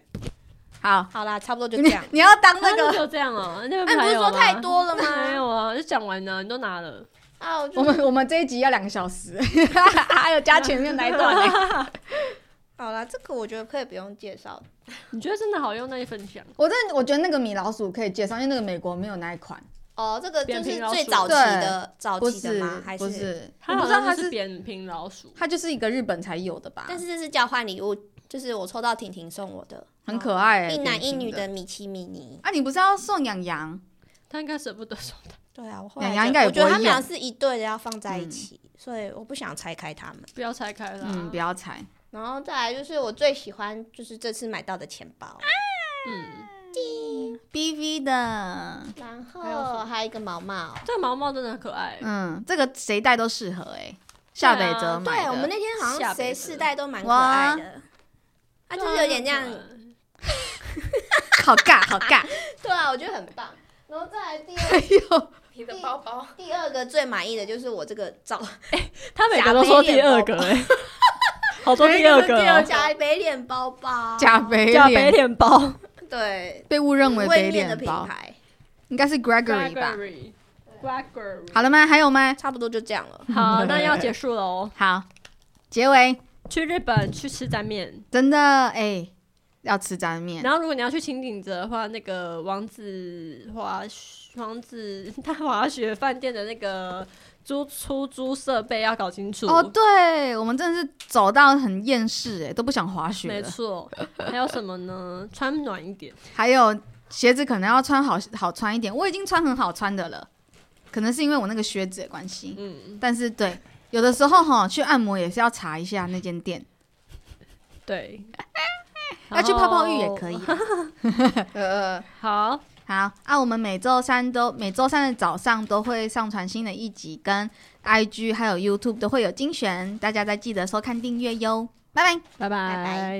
好，好啦，差不多就这样。你 要当那个，那就这样哦，那边哎，你不是说太多了没吗？有啊，就讲完了，你都拿了。啊，我就我们我们这一集要两个小时，还有加前面那一段呢。好啦，这个我觉得可以不用介绍。你觉得真的好用，那就分享。我真的我觉得那个米老鼠可以介绍，因为那个美国没有那一款，哦，这个就是最早期的早期的吗？还不？是，它我不知道它是，扁平老鼠，它就是一个日本才有的吧？但是这是交换礼物，就是我抽到婷婷送我的，很可爱、欸，一男一女的米奇米妮。啊，你不是要送养羊？他应该舍不得送的，对啊，我后来两样应该我觉得他们俩是一对的，要放在一嗯起，所以我不想拆开他们。不要拆开了。嗯，不要拆。然后再来就是我最喜欢，就是这次买到的钱包，嗯，BV 的，然后还有一个毛毛。这个毛毛真的很可爱。嗯，这个谁戴都适合哎、夏北泽买的。对我们那天好像谁下辈子世代都蛮可爱的，啊，就是有点这样，好尬，好尬。对啊，我觉得很棒。然后再来第二哎呦，你的包包，第二个最满意的就是我这个照。他每个都说第二个哎，好多第二个哦，假北脸包包，假北假北脸脸包对，被误认为北位面的品牌，应该是 Gregory 吧？Gregory。好了吗？还有吗？差不多就这样了。好，那要结束了哦。好，结尾去日本去吃沾面，真的哎、要吃沾面。然后如果你要去清景泽的话，那个王子滑王子 他滑雪饭店的那个租出租设备要搞清楚。哦，对，我们真的是走到很厌世哎，都不想滑雪没。错。还有什么呢？穿暖一点。还有鞋子可能要穿好好穿一点，我已经穿很好穿的了，可能是因为我那个靴子的关系。嗯，但是对，有的时候哈去按摩也是要查一下那间店，对。要去泡泡浴也可以。呃，好，好啊，我们每周三都每周三的早上都会上传新的一集，跟 IG 还有 YouTube 都会有精选，大家再记得收看订阅哟，拜拜。拜拜拜。